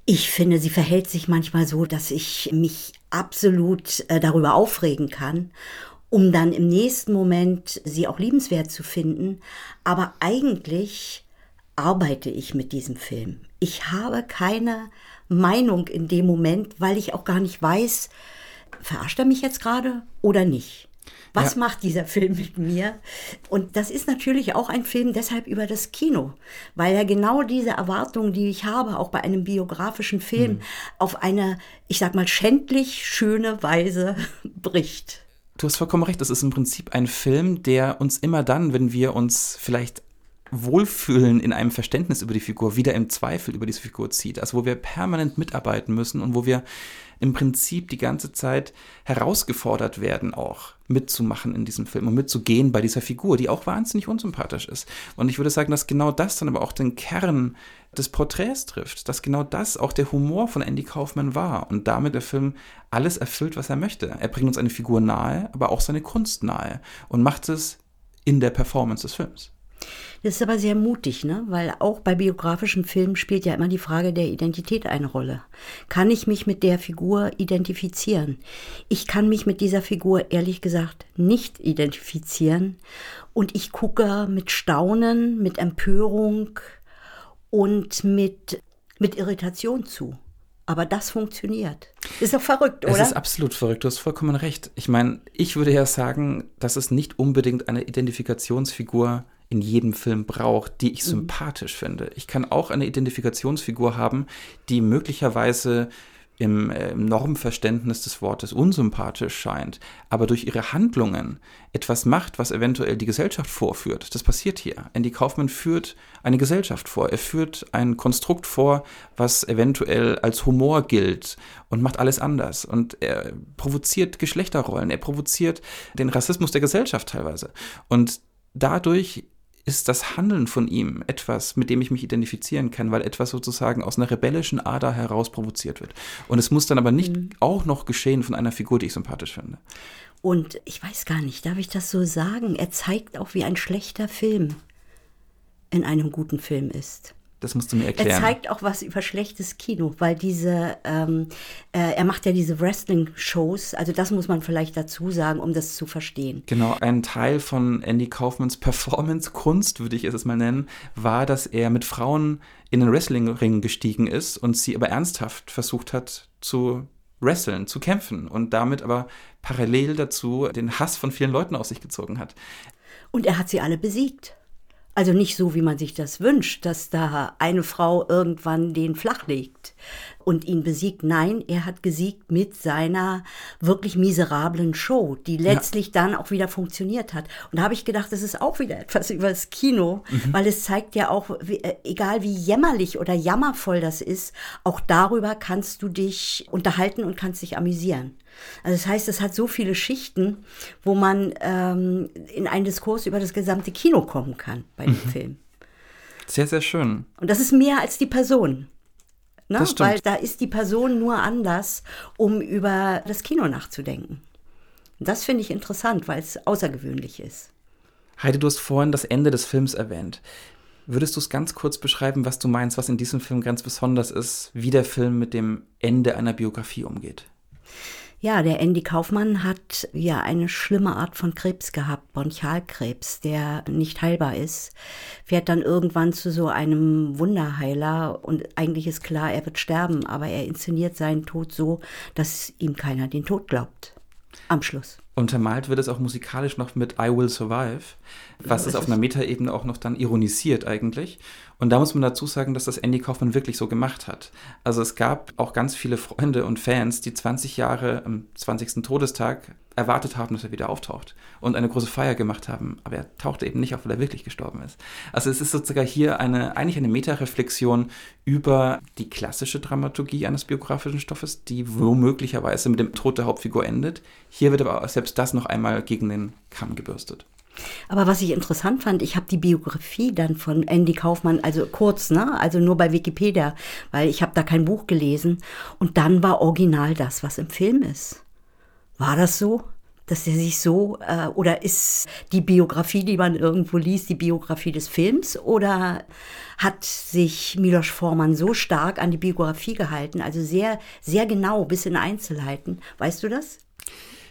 Ich finde, sie verhält sich manchmal so, dass ich mich absolut äh, darüber aufregen kann, um dann im nächsten Moment sie auch liebenswert zu finden. Aber eigentlich arbeite ich mit diesem Film. Ich habe keine Meinung in dem Moment, weil ich auch gar nicht weiß, verarscht er mich jetzt gerade oder nicht. Was ja. macht dieser Film mit mir? Und das ist natürlich auch ein Film deshalb über das Kino, weil er genau diese Erwartungen, die ich habe, auch bei einem biografischen Film, mhm. auf eine, ich sag mal, schändlich schöne Weise bricht. Du hast vollkommen recht, das ist im Prinzip ein Film, der uns immer dann, wenn wir uns vielleicht Wohlfühlen in einem Verständnis über die Figur wieder im Zweifel über diese Figur zieht. Also wo wir permanent mitarbeiten müssen und wo wir im Prinzip die ganze Zeit herausgefordert werden, auch mitzumachen in diesem Film und mitzugehen bei dieser Figur, die auch wahnsinnig unsympathisch ist. Und ich würde sagen, dass genau das dann aber auch den Kern des Porträts trifft, dass genau das auch der Humor von Andy Kaufman war und damit der Film alles erfüllt, was er möchte. Er bringt uns eine Figur nahe, aber auch seine Kunst nahe und macht es in der Performance des Films. Das ist aber sehr mutig, ne? weil auch bei biografischen Filmen spielt ja immer die Frage der Identität eine Rolle. Kann ich mich mit der Figur identifizieren? Ich kann mich mit dieser Figur ehrlich gesagt nicht identifizieren und ich gucke mit Staunen, mit Empörung und mit, mit Irritation zu. Aber das funktioniert. Ist doch verrückt, oder? Es ist absolut verrückt, du hast vollkommen recht. Ich meine, ich würde ja sagen, dass es nicht unbedingt eine Identifikationsfigur in jedem Film braucht, die ich mhm. sympathisch finde. Ich kann auch eine Identifikationsfigur haben, die möglicherweise im, äh, im Normverständnis des Wortes unsympathisch scheint, aber durch ihre Handlungen etwas macht, was eventuell die Gesellschaft vorführt. Das passiert hier. Andy Kaufman führt eine Gesellschaft vor. Er führt ein Konstrukt vor, was eventuell als Humor gilt und macht alles anders. Und er provoziert Geschlechterrollen. Er provoziert den Rassismus der Gesellschaft teilweise. Und dadurch ist das Handeln von ihm etwas, mit dem ich mich identifizieren kann, weil etwas sozusagen aus einer rebellischen Ader heraus provoziert wird. Und es muss dann aber nicht mhm. auch noch geschehen von einer Figur, die ich sympathisch finde. Und ich weiß gar nicht, darf ich das so sagen? Er zeigt auch wie ein schlechter Film. in einem guten Film ist. Das musst du mir erklären. Er zeigt auch was über schlechtes Kino, weil diese, ähm, äh, er macht ja diese Wrestling-Shows, also das muss man vielleicht dazu sagen, um das zu verstehen. Genau, ein Teil von Andy Kaufmanns Performance-Kunst, würde ich es mal nennen, war, dass er mit Frauen in den Wrestling-Ring gestiegen ist und sie aber ernsthaft versucht hat zu wresteln, zu kämpfen und damit aber parallel dazu den Hass von vielen Leuten auf sich gezogen hat. Und er hat sie alle besiegt. Also nicht so, wie man sich das wünscht, dass da eine Frau irgendwann den flachlegt und ihn besiegt. Nein, er hat gesiegt mit seiner wirklich miserablen Show, die letztlich ja. dann auch wieder funktioniert hat. Und da habe ich gedacht, das ist auch wieder etwas über das Kino, mhm. weil es zeigt ja auch, äh, egal wie jämmerlich oder jammervoll das ist, auch darüber kannst du dich unterhalten und kannst dich amüsieren. Also das heißt, es hat so viele Schichten, wo man ähm, in einen Diskurs über das gesamte Kino kommen kann bei dem mhm. Film. Sehr, sehr schön. Und das ist mehr als die Person. Ne? Das stimmt. Weil da ist die Person nur anders, um über das Kino nachzudenken. Das finde ich interessant, weil es außergewöhnlich ist. Heide, du hast vorhin das Ende des Films erwähnt. Würdest du es ganz kurz beschreiben, was du meinst, was in diesem Film ganz besonders ist, wie der Film mit dem Ende einer Biografie umgeht? Ja, der Andy Kaufmann hat ja eine schlimme Art von Krebs gehabt, Bronchialkrebs, der nicht heilbar ist. Fährt dann irgendwann zu so einem Wunderheiler und eigentlich ist klar, er wird sterben, aber er inszeniert seinen Tod so, dass ihm keiner den Tod glaubt. Am Schluss. Untermalt wird es auch musikalisch noch mit I Will Survive, was ja, es auf einer Metaebene auch noch dann ironisiert eigentlich. Und da muss man dazu sagen, dass das Andy Kaufmann wirklich so gemacht hat. Also es gab auch ganz viele Freunde und Fans, die 20 Jahre am 20. Todestag erwartet haben, dass er wieder auftaucht und eine große Feier gemacht haben. Aber er tauchte eben nicht auf, weil er wirklich gestorben ist. Also es ist sozusagen hier eine, eigentlich eine Metareflexion über die klassische Dramaturgie eines biografischen Stoffes, die womöglicherweise mit dem Tod der Hauptfigur endet. Hier wird aber selbst das noch einmal gegen den Kamm gebürstet. Aber was ich interessant fand, ich habe die Biografie dann von Andy Kaufmann, also kurz, ne, also nur bei Wikipedia, weil ich habe da kein Buch gelesen. Und dann war original das, was im Film ist. War das so? Dass er sich so, äh, oder ist die Biografie, die man irgendwo liest, die Biografie des Films? Oder hat sich Milos Forman so stark an die Biografie gehalten, also sehr, sehr genau bis in Einzelheiten? Weißt du das?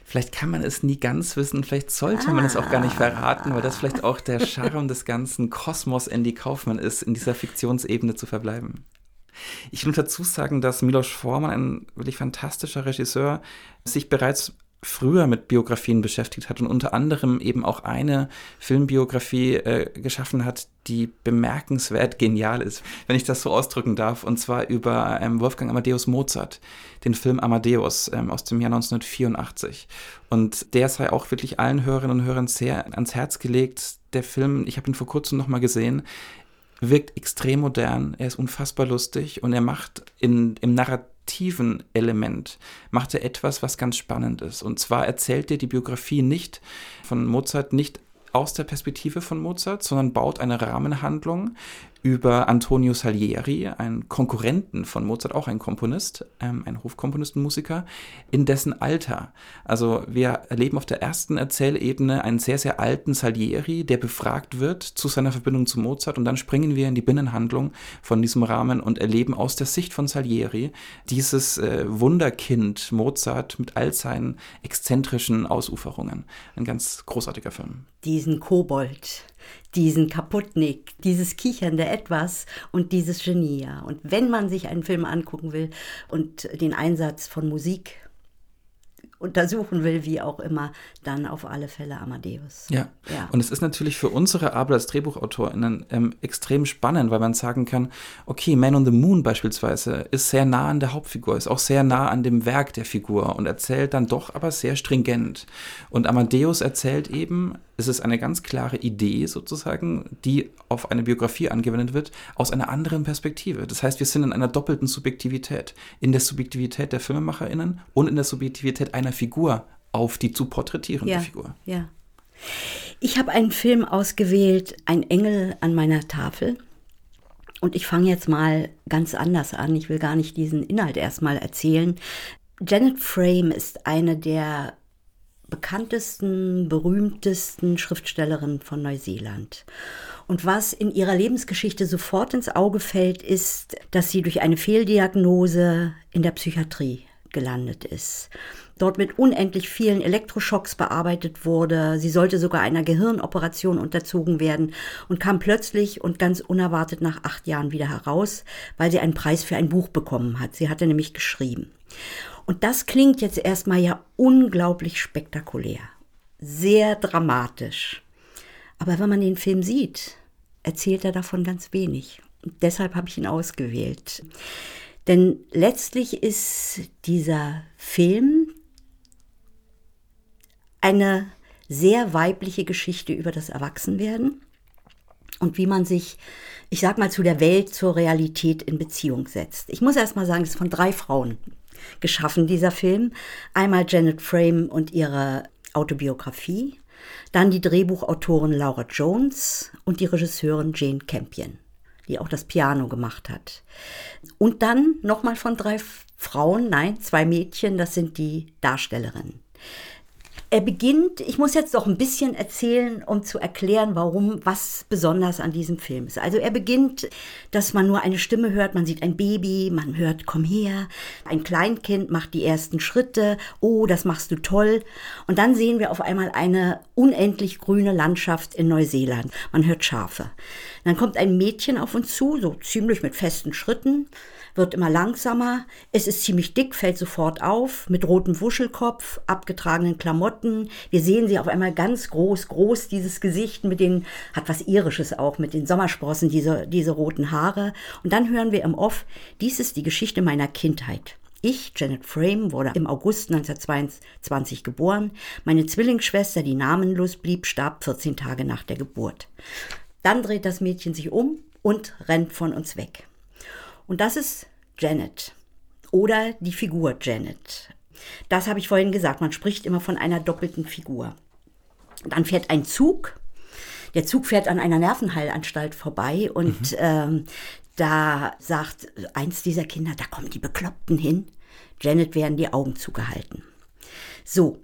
Vielleicht kann man es nie ganz wissen, vielleicht sollte ah. man es auch gar nicht verraten, weil das vielleicht auch der Charme des ganzen Kosmos Andy Kaufmann ist, in dieser Fiktionsebene zu verbleiben. Ich will dazu sagen, dass Milos Forman, ein wirklich fantastischer Regisseur, sich bereits früher mit Biografien beschäftigt hat und unter anderem eben auch eine Filmbiografie äh, geschaffen hat, die bemerkenswert genial ist, wenn ich das so ausdrücken darf, und zwar über ähm, Wolfgang Amadeus Mozart, den Film Amadeus ähm, aus dem Jahr 1984. Und der sei auch wirklich allen Hörerinnen und Hörern sehr ans Herz gelegt. Der Film, ich habe ihn vor kurzem nochmal gesehen, wirkt extrem modern, er ist unfassbar lustig und er macht in, im narrativen Element, macht er etwas, was ganz spannend ist. Und zwar erzählt er die Biografie nicht von Mozart nicht aus der Perspektive von Mozart, sondern baut eine Rahmenhandlung über Antonio Salieri, einen Konkurrenten von Mozart, auch ein Komponist, ähm, ein Hofkomponistenmusiker, in dessen Alter. Also wir erleben auf der ersten Erzählebene einen sehr, sehr alten Salieri, der befragt wird zu seiner Verbindung zu Mozart und dann springen wir in die Binnenhandlung von diesem Rahmen und erleben aus der Sicht von Salieri dieses äh, Wunderkind Mozart mit all seinen exzentrischen Ausuferungen. Ein ganz großartiger Film. Diesen Kobold diesen Kaputnik, dieses kichernde Etwas und dieses Genie. Und wenn man sich einen Film angucken will und den Einsatz von Musik untersuchen will, wie auch immer, dann auf alle Fälle Amadeus. Ja. ja. Und es ist natürlich für unsere Arbeit als DrehbuchautorInnen ähm, extrem spannend, weil man sagen kann, okay, Man on the Moon beispielsweise ist sehr nah an der Hauptfigur, ist auch sehr nah an dem Werk der Figur und erzählt dann doch aber sehr stringent. Und Amadeus erzählt eben, es ist eine ganz klare Idee sozusagen, die auf eine Biografie angewendet wird, aus einer anderen Perspektive. Das heißt, wir sind in einer doppelten Subjektivität. In der Subjektivität der FilmemacherInnen und in der Subjektivität einer Figur auf die zu porträtierende ja, Figur. Ja. Ich habe einen Film ausgewählt, Ein Engel an meiner Tafel. Und ich fange jetzt mal ganz anders an. Ich will gar nicht diesen Inhalt erstmal erzählen. Janet Frame ist eine der bekanntesten, berühmtesten Schriftstellerinnen von Neuseeland. Und was in ihrer Lebensgeschichte sofort ins Auge fällt, ist, dass sie durch eine Fehldiagnose in der Psychiatrie gelandet ist dort mit unendlich vielen Elektroschocks bearbeitet wurde. Sie sollte sogar einer Gehirnoperation unterzogen werden und kam plötzlich und ganz unerwartet nach acht Jahren wieder heraus, weil sie einen Preis für ein Buch bekommen hat. Sie hatte nämlich geschrieben. Und das klingt jetzt erstmal ja unglaublich spektakulär, sehr dramatisch. Aber wenn man den Film sieht, erzählt er davon ganz wenig. Und deshalb habe ich ihn ausgewählt. Denn letztlich ist dieser Film eine sehr weibliche Geschichte über das Erwachsenwerden und wie man sich, ich sag mal, zu der Welt, zur Realität in Beziehung setzt. Ich muss erst mal sagen, es ist von drei Frauen geschaffen, dieser Film. Einmal Janet Frame und ihre Autobiografie, dann die Drehbuchautorin Laura Jones und die Regisseurin Jane Campion, die auch das Piano gemacht hat. Und dann nochmal von drei Frauen, nein, zwei Mädchen, das sind die Darstellerinnen. Er beginnt, ich muss jetzt doch ein bisschen erzählen, um zu erklären, warum, was besonders an diesem Film ist. Also er beginnt, dass man nur eine Stimme hört, man sieht ein Baby, man hört, komm her, ein Kleinkind macht die ersten Schritte, oh, das machst du toll. Und dann sehen wir auf einmal eine unendlich grüne Landschaft in Neuseeland. Man hört Schafe. Dann kommt ein Mädchen auf uns zu, so ziemlich mit festen Schritten wird immer langsamer. Es ist ziemlich dick, fällt sofort auf, mit rotem Wuschelkopf, abgetragenen Klamotten. Wir sehen sie auf einmal ganz groß, groß, dieses Gesicht mit den, hat was Irisches auch, mit den Sommersprossen, diese, diese roten Haare. Und dann hören wir im Off, dies ist die Geschichte meiner Kindheit. Ich, Janet Frame, wurde im August 1922 geboren. Meine Zwillingsschwester, die namenlos blieb, starb 14 Tage nach der Geburt. Dann dreht das Mädchen sich um und rennt von uns weg. Und das ist Janet oder die Figur Janet. Das habe ich vorhin gesagt, man spricht immer von einer doppelten Figur. Dann fährt ein Zug. Der Zug fährt an einer Nervenheilanstalt vorbei und mhm. ähm, da sagt eins dieser Kinder, da kommen die Bekloppten hin. Janet werden die Augen zugehalten. So,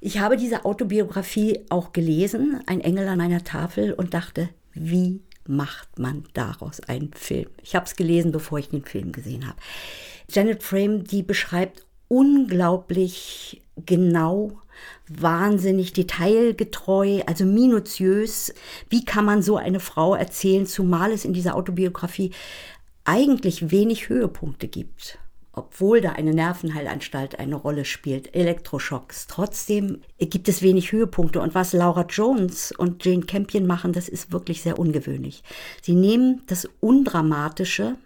ich habe diese Autobiografie auch gelesen, ein Engel an meiner Tafel, und dachte, wie macht man daraus einen Film? Ich habe es gelesen, bevor ich den Film gesehen habe. Janet Frame, die beschreibt unglaublich genau, wahnsinnig detailgetreu, also minutiös, wie kann man so eine Frau erzählen, zumal es in dieser Autobiografie eigentlich wenig Höhepunkte gibt obwohl da eine Nervenheilanstalt eine Rolle spielt, Elektroschocks. Trotzdem gibt es wenig Höhepunkte. Und was Laura Jones und Jane Campion machen, das ist wirklich sehr ungewöhnlich. Sie nehmen das Undramatische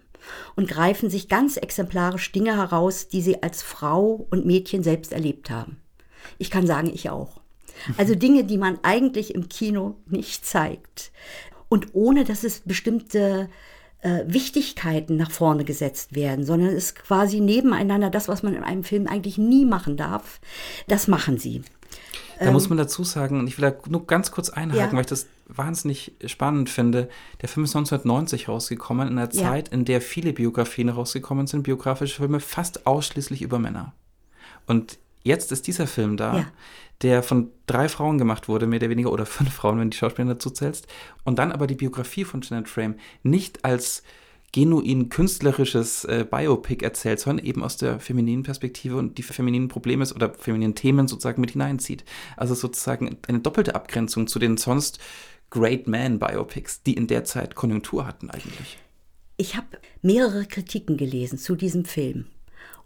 und greifen sich ganz exemplarisch Dinge heraus, die sie als Frau und Mädchen selbst erlebt haben. Ich kann sagen, ich auch. Also Dinge, die man eigentlich im Kino nicht zeigt. Und ohne dass es bestimmte äh, Wichtigkeiten nach vorne gesetzt werden, sondern es ist quasi nebeneinander das, was man in einem Film eigentlich nie machen darf. Das machen sie. Da ähm, muss man dazu sagen, und ich will da nur ganz kurz einhaken, ja. weil ich das wahnsinnig spannend finde. Der Film ist 1990 rausgekommen, in einer ja. Zeit, in der viele Biografien rausgekommen sind, biografische Filme fast ausschließlich über Männer. Und jetzt ist dieser Film da, ja. der von drei Frauen gemacht wurde, mehr oder weniger, oder fünf Frauen, wenn die Schauspieler dazu zählst. Und dann aber die Biografie von Janet Frame nicht als genuin künstlerisches äh, Biopic erzählt, sondern eben aus der femininen Perspektive und die femininen Probleme oder femininen Themen sozusagen mit hineinzieht. Also sozusagen eine doppelte Abgrenzung zu den sonst Great Man Biopics, die in der Zeit Konjunktur hatten eigentlich. Ich habe mehrere Kritiken gelesen zu diesem Film.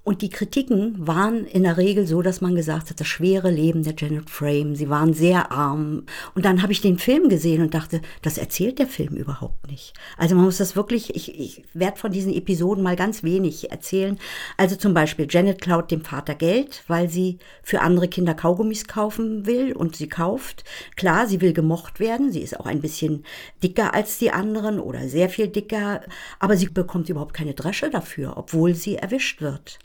Und die Kritiken waren in der Regel so, dass man gesagt hat, das schwere Leben der Janet Frame, sie waren sehr arm. Und dann habe ich den Film gesehen und dachte, das erzählt der Film überhaupt nicht. Also man muss das wirklich, ich, ich werde von diesen Episoden mal ganz wenig erzählen. Also zum Beispiel, Janet klaut dem Vater Geld, weil sie für andere Kinder Kaugummis kaufen will und sie kauft. Klar, sie will gemocht werden, sie ist auch ein bisschen dicker als die anderen oder sehr viel dicker, aber sie bekommt überhaupt keine Dresche dafür, obwohl sie erwischt wird.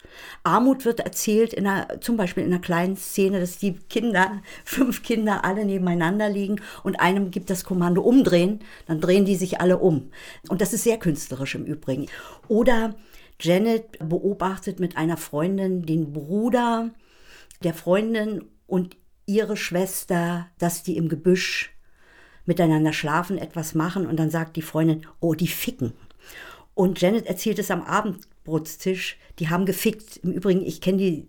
Armut wird erzählt in einer, zum Beispiel in einer kleinen Szene, dass die Kinder, fünf Kinder alle nebeneinander liegen und einem gibt das Kommando umdrehen, dann drehen die sich alle um. Und das ist sehr künstlerisch im Übrigen. Oder Janet beobachtet mit einer Freundin den Bruder der Freundin und ihre Schwester, dass die im Gebüsch miteinander schlafen, etwas machen und dann sagt die Freundin, oh, die ficken. Und Janet erzählt es am Abendbrotstisch, die haben gefickt. Im Übrigen, ich kenne die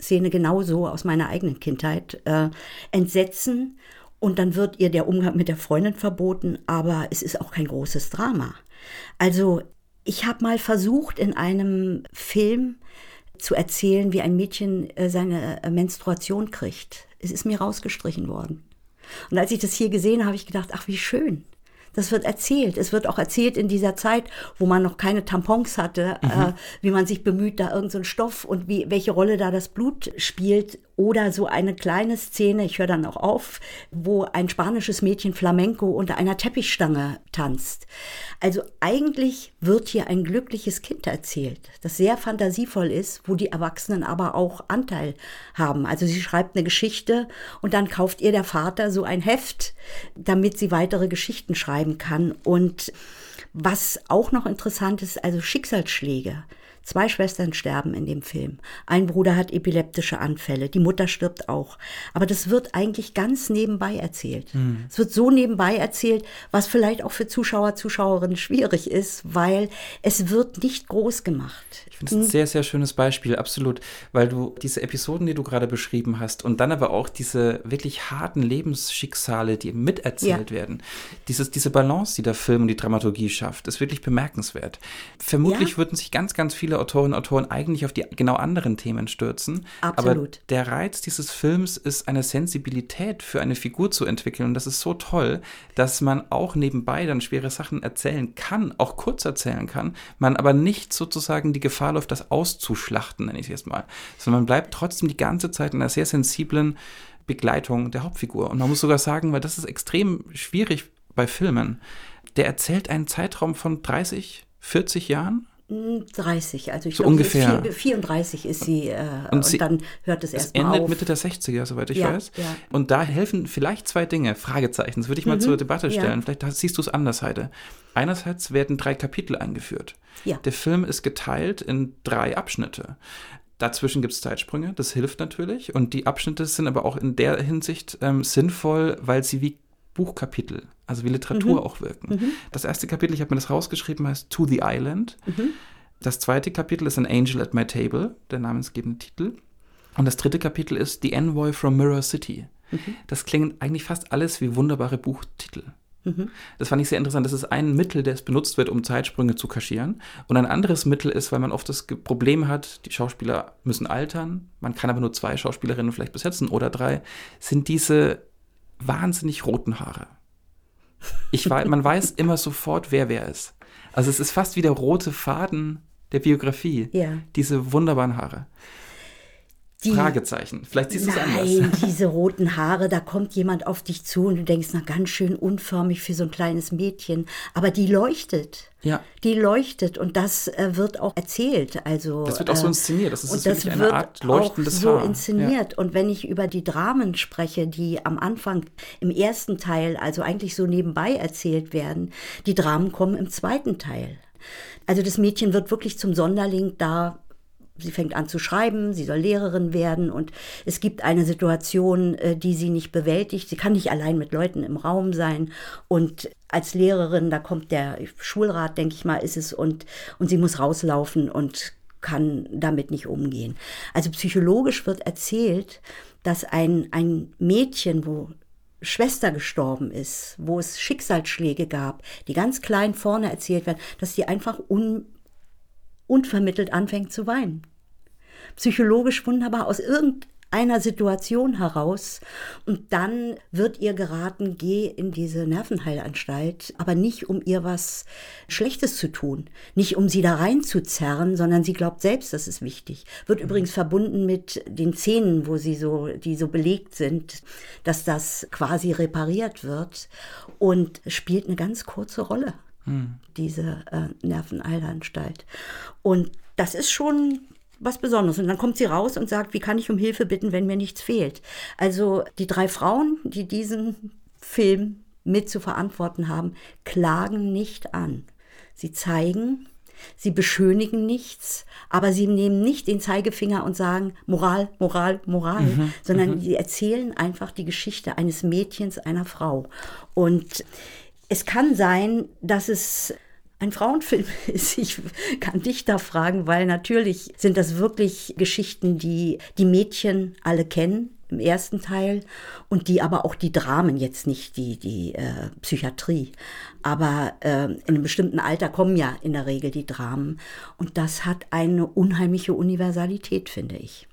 Szene genauso aus meiner eigenen Kindheit. Äh, Entsetzen und dann wird ihr der Umgang mit der Freundin verboten, aber es ist auch kein großes Drama. Also ich habe mal versucht, in einem Film zu erzählen, wie ein Mädchen äh, seine äh, Menstruation kriegt. Es ist mir rausgestrichen worden. Und als ich das hier gesehen habe, habe ich gedacht, ach, wie schön. Das wird erzählt. Es wird auch erzählt in dieser Zeit, wo man noch keine Tampons hatte, mhm. äh, wie man sich bemüht, da irgendeinen so Stoff und wie, welche Rolle da das Blut spielt. Oder so eine kleine Szene, ich höre dann auch auf, wo ein spanisches Mädchen Flamenco unter einer Teppichstange tanzt. Also eigentlich wird hier ein glückliches Kind erzählt, das sehr fantasievoll ist, wo die Erwachsenen aber auch Anteil haben. Also sie schreibt eine Geschichte und dann kauft ihr der Vater so ein Heft, damit sie weitere Geschichten schreiben kann. Und was auch noch interessant ist, also Schicksalsschläge. Zwei Schwestern sterben in dem Film. Ein Bruder hat epileptische Anfälle. Die Mutter stirbt auch. Aber das wird eigentlich ganz nebenbei erzählt. Mhm. Es wird so nebenbei erzählt, was vielleicht auch für Zuschauer, Zuschauerinnen schwierig ist, weil es wird nicht groß gemacht. Ich finde es ein hm. sehr, sehr schönes Beispiel, absolut, weil du diese Episoden, die du gerade beschrieben hast und dann aber auch diese wirklich harten Lebensschicksale, die miterzählt ja. werden, dieses, diese Balance, die der Film und die Dramaturgie schafft, ist wirklich bemerkenswert. Vermutlich ja. würden sich ganz, ganz viele viele Autorinnen und Autoren eigentlich auf die genau anderen Themen stürzen. Absolut. Aber der Reiz dieses Films ist, eine Sensibilität für eine Figur zu entwickeln. Und das ist so toll, dass man auch nebenbei dann schwere Sachen erzählen kann, auch kurz erzählen kann, man aber nicht sozusagen die Gefahr läuft, das auszuschlachten, nenne ich es jetzt mal. Sondern man bleibt trotzdem die ganze Zeit in einer sehr sensiblen Begleitung der Hauptfigur. Und man muss sogar sagen, weil das ist extrem schwierig bei Filmen, der erzählt einen Zeitraum von 30, 40 Jahren 30, also ich so glaube, ungefähr. 34 ist sie, äh, und, sie, und, dann hört es erst mal endet Mitte der 60er, soweit ich ja, weiß. Ja. Und da helfen vielleicht zwei Dinge, Fragezeichen, das würde ich mal mhm, zur Debatte stellen. Ja. Vielleicht siehst du es anders, Heide. Einerseits werden drei Kapitel eingeführt. Der Film ist geteilt in drei Abschnitte. Dazwischen gibt es Zeitsprünge, das hilft natürlich. Und die Abschnitte sind aber auch in der Hinsicht ähm, sinnvoll, weil sie wie Buchkapitel, also wie Literatur mhm. auch wirken. Mhm. Das erste Kapitel, ich habe mir das rausgeschrieben, heißt To the Island. Mhm. Das zweite Kapitel ist An Angel at My Table, der namensgebende Titel. Und das dritte Kapitel ist The Envoy from Mirror City. Mhm. Das klingt eigentlich fast alles wie wunderbare Buchtitel. Mhm. Das fand ich sehr interessant. Das ist ein Mittel, das benutzt wird, um Zeitsprünge zu kaschieren. Und ein anderes Mittel ist, weil man oft das Problem hat, die Schauspieler müssen altern, man kann aber nur zwei Schauspielerinnen vielleicht besetzen oder drei, sind diese wahnsinnig roten Haare. Ich weiß, man weiß immer sofort, wer wer ist. Also es ist fast wie der rote Faden der Biografie. Ja. Diese wunderbaren Haare. Die, Fragezeichen. Vielleicht siehst du es anders. Nein, diese roten Haare, da kommt jemand auf dich zu und du denkst, na ganz schön unförmig für so ein kleines Mädchen. Aber die leuchtet. Ja. Die leuchtet und das äh, wird auch erzählt. Also, das wird auch so äh, inszeniert. Das ist und das eine Art leuchtendes auch so Haar. inszeniert. Ja. Und wenn ich über die Dramen spreche, die am Anfang im ersten Teil, also eigentlich so nebenbei erzählt werden, die Dramen kommen im zweiten Teil. Also das Mädchen wird wirklich zum Sonderling da sie fängt an zu schreiben, sie soll Lehrerin werden und es gibt eine Situation, äh, die sie nicht bewältigt. Sie kann nicht allein mit Leuten im Raum sein und als Lehrerin, da kommt der Schulrat, denke ich mal, ist es und, und sie muss rauslaufen und kann damit nicht umgehen. Also psychologisch wird erzählt, dass ein, ein Mädchen, wo Schwester gestorben ist, wo es Schicksalsschläge gab, die ganz klein vorne erzählt werden, dass die einfach un unvermittelt anfängt zu weinen. Psychologisch wunderbar aus irgendeiner Situation heraus. Und dann wird ihr geraten, geh in diese Nervenheilanstalt, aber nicht um ihr was Schlechtes zu tun, nicht um sie da reinzuzerren, sondern sie glaubt selbst, das ist wichtig. Wird mhm. übrigens verbunden mit den Zähnen, wo sie so, die so belegt sind, dass das quasi repariert wird und spielt eine ganz kurze Rolle hm. diese äh, Nerveneilanstalt. Und das ist schon was Besonderes. Und dann kommt sie raus und sagt, wie kann ich um Hilfe bitten, wenn mir nichts fehlt? Also die drei Frauen, die diesen Film mit zu verantworten haben, klagen nicht an. Sie zeigen, sie beschönigen nichts, aber sie nehmen nicht den Zeigefinger und sagen Moral, Moral, Moral, mhm, sondern mhm. sie erzählen einfach die Geschichte eines Mädchens, einer Frau. Und es kann sein, dass es ein Frauenfilm ist. Ich kann dich da fragen, weil natürlich sind das wirklich Geschichten, die die Mädchen alle kennen im ersten Teil und die aber auch die Dramen jetzt nicht die die äh, Psychiatrie, aber äh, in einem bestimmten Alter kommen ja in der Regel die Dramen und das hat eine unheimliche Universalität, finde ich.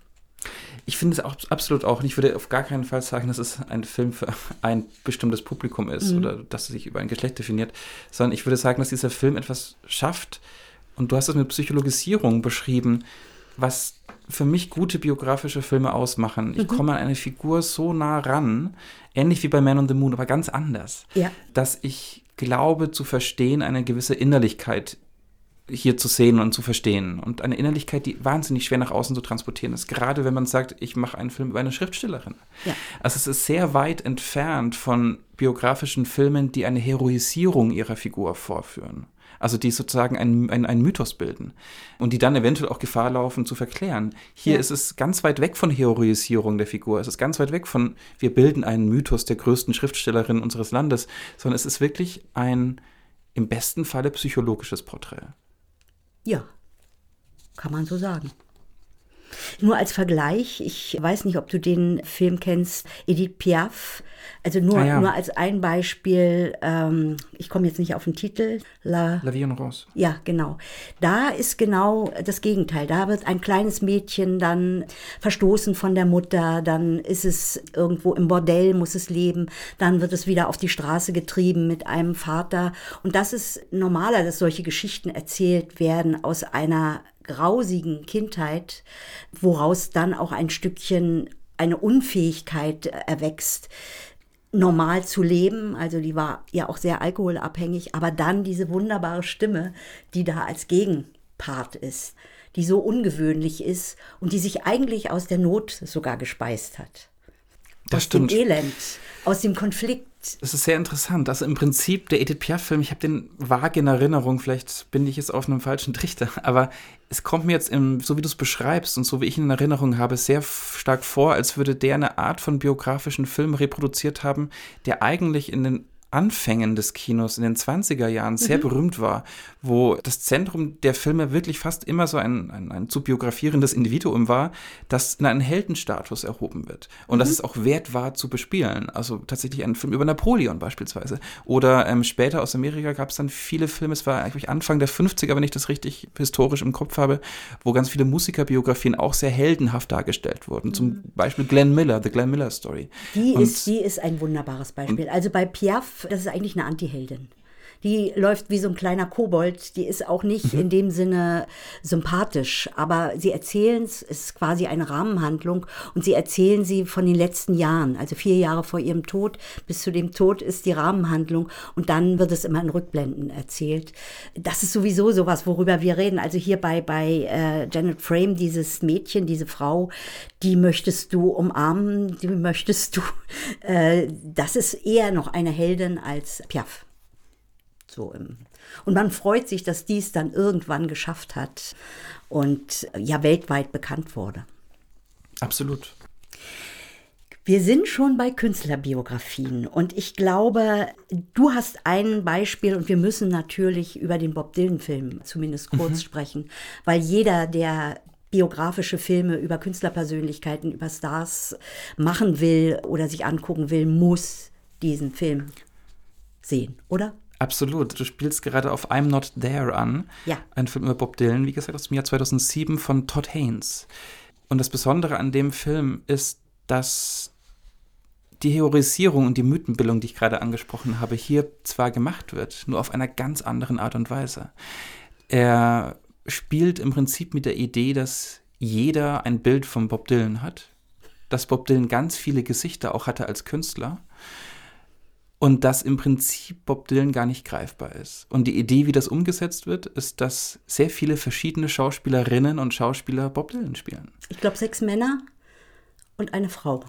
Ich finde es auch absolut auch. Ich würde auf gar keinen Fall sagen, dass es ein Film für ein bestimmtes Publikum ist mhm. oder dass es sich über ein Geschlecht definiert, sondern ich würde sagen, dass dieser Film etwas schafft. Und du hast es mit Psychologisierung beschrieben, was für mich gute biografische Filme ausmachen. Ich mhm. komme an eine Figur so nah ran, ähnlich wie bei Man on the Moon, aber ganz anders, ja. dass ich glaube zu verstehen, eine gewisse Innerlichkeit hier zu sehen und zu verstehen. Und eine Innerlichkeit, die wahnsinnig schwer nach außen zu transportieren ist. Gerade wenn man sagt, ich mache einen Film über eine Schriftstellerin. Ja. Also es ist sehr weit entfernt von biografischen Filmen, die eine Heroisierung ihrer Figur vorführen. Also die sozusagen einen ein Mythos bilden und die dann eventuell auch Gefahr laufen zu verklären. Hier ja. ist es ganz weit weg von Heroisierung der Figur. Es ist ganz weit weg von, wir bilden einen Mythos der größten Schriftstellerin unseres Landes, sondern es ist wirklich ein im besten Falle psychologisches Porträt. Ja, kann man so sagen. Nur als Vergleich, ich weiß nicht, ob du den Film kennst, Edith Piaf. Also nur, ah, ja. nur als ein Beispiel, ähm, ich komme jetzt nicht auf den Titel. La, La Vie en Rose. Ja, genau. Da ist genau das Gegenteil. Da wird ein kleines Mädchen dann verstoßen von der Mutter, dann ist es irgendwo im Bordell, muss es leben, dann wird es wieder auf die Straße getrieben mit einem Vater. Und das ist normaler, dass solche Geschichten erzählt werden aus einer grausigen Kindheit, woraus dann auch ein Stückchen eine Unfähigkeit erwächst, normal zu leben. Also die war ja auch sehr alkoholabhängig, aber dann diese wunderbare Stimme, die da als Gegenpart ist, die so ungewöhnlich ist und die sich eigentlich aus der Not sogar gespeist hat. Das aus stimmt. dem Elend, aus dem Konflikt es ist sehr interessant. Also im Prinzip der Edith Piaf-Film, ich habe den vage in Erinnerung, vielleicht bin ich jetzt auf einem falschen Trichter, aber es kommt mir jetzt, im, so wie du es beschreibst und so wie ich ihn in Erinnerung habe, sehr stark vor, als würde der eine Art von biografischen Film reproduziert haben, der eigentlich in den Anfängen des Kinos in den 20er Jahren sehr mhm. berühmt war, wo das Zentrum der Filme wirklich fast immer so ein, ein, ein zu biografierendes Individuum war, das in einen Heldenstatus erhoben wird. Und mhm. dass es auch wert war zu bespielen. Also tatsächlich ein Film über Napoleon beispielsweise. Oder ähm, später aus Amerika gab es dann viele Filme, es war eigentlich Anfang der 50er, wenn ich das richtig historisch im Kopf habe, wo ganz viele Musikerbiografien auch sehr heldenhaft dargestellt wurden. Mhm. Zum Beispiel Glenn Miller, The Glenn Miller Story. Die, ist, die ist ein wunderbares Beispiel. Also bei Piaf das ist eigentlich eine Antiheldin die läuft wie so ein kleiner Kobold. Die ist auch nicht mhm. in dem Sinne sympathisch, aber sie erzählen es, ist quasi eine Rahmenhandlung und sie erzählen sie von den letzten Jahren, also vier Jahre vor ihrem Tod. Bis zu dem Tod ist die Rahmenhandlung und dann wird es immer in Rückblenden erzählt. Das ist sowieso sowas, worüber wir reden. Also hier bei, bei äh, Janet Frame, dieses Mädchen, diese Frau, die möchtest du umarmen, die möchtest du, äh, das ist eher noch eine Heldin als Piaf. So im und man freut sich, dass dies dann irgendwann geschafft hat und äh, ja weltweit bekannt wurde. Absolut. Wir sind schon bei Künstlerbiografien und ich glaube, du hast ein Beispiel und wir müssen natürlich über den Bob Dylan-Film zumindest kurz mhm. sprechen, weil jeder, der biografische Filme über Künstlerpersönlichkeiten, über Stars machen will oder sich angucken will, muss diesen Film sehen, oder? Absolut. Du spielst gerade auf I'm Not There an. Ja. Ein Film über Bob Dylan, wie gesagt, aus dem Jahr 2007 von Todd Haynes. Und das Besondere an dem Film ist, dass die Heroisierung und die Mythenbildung, die ich gerade angesprochen habe, hier zwar gemacht wird, nur auf einer ganz anderen Art und Weise. Er spielt im Prinzip mit der Idee, dass jeder ein Bild von Bob Dylan hat, dass Bob Dylan ganz viele Gesichter auch hatte als Künstler und dass im Prinzip Bob Dylan gar nicht greifbar ist. Und die Idee, wie das umgesetzt wird, ist, dass sehr viele verschiedene Schauspielerinnen und Schauspieler Bob Dylan spielen. Ich glaube, sechs Männer und eine Frau.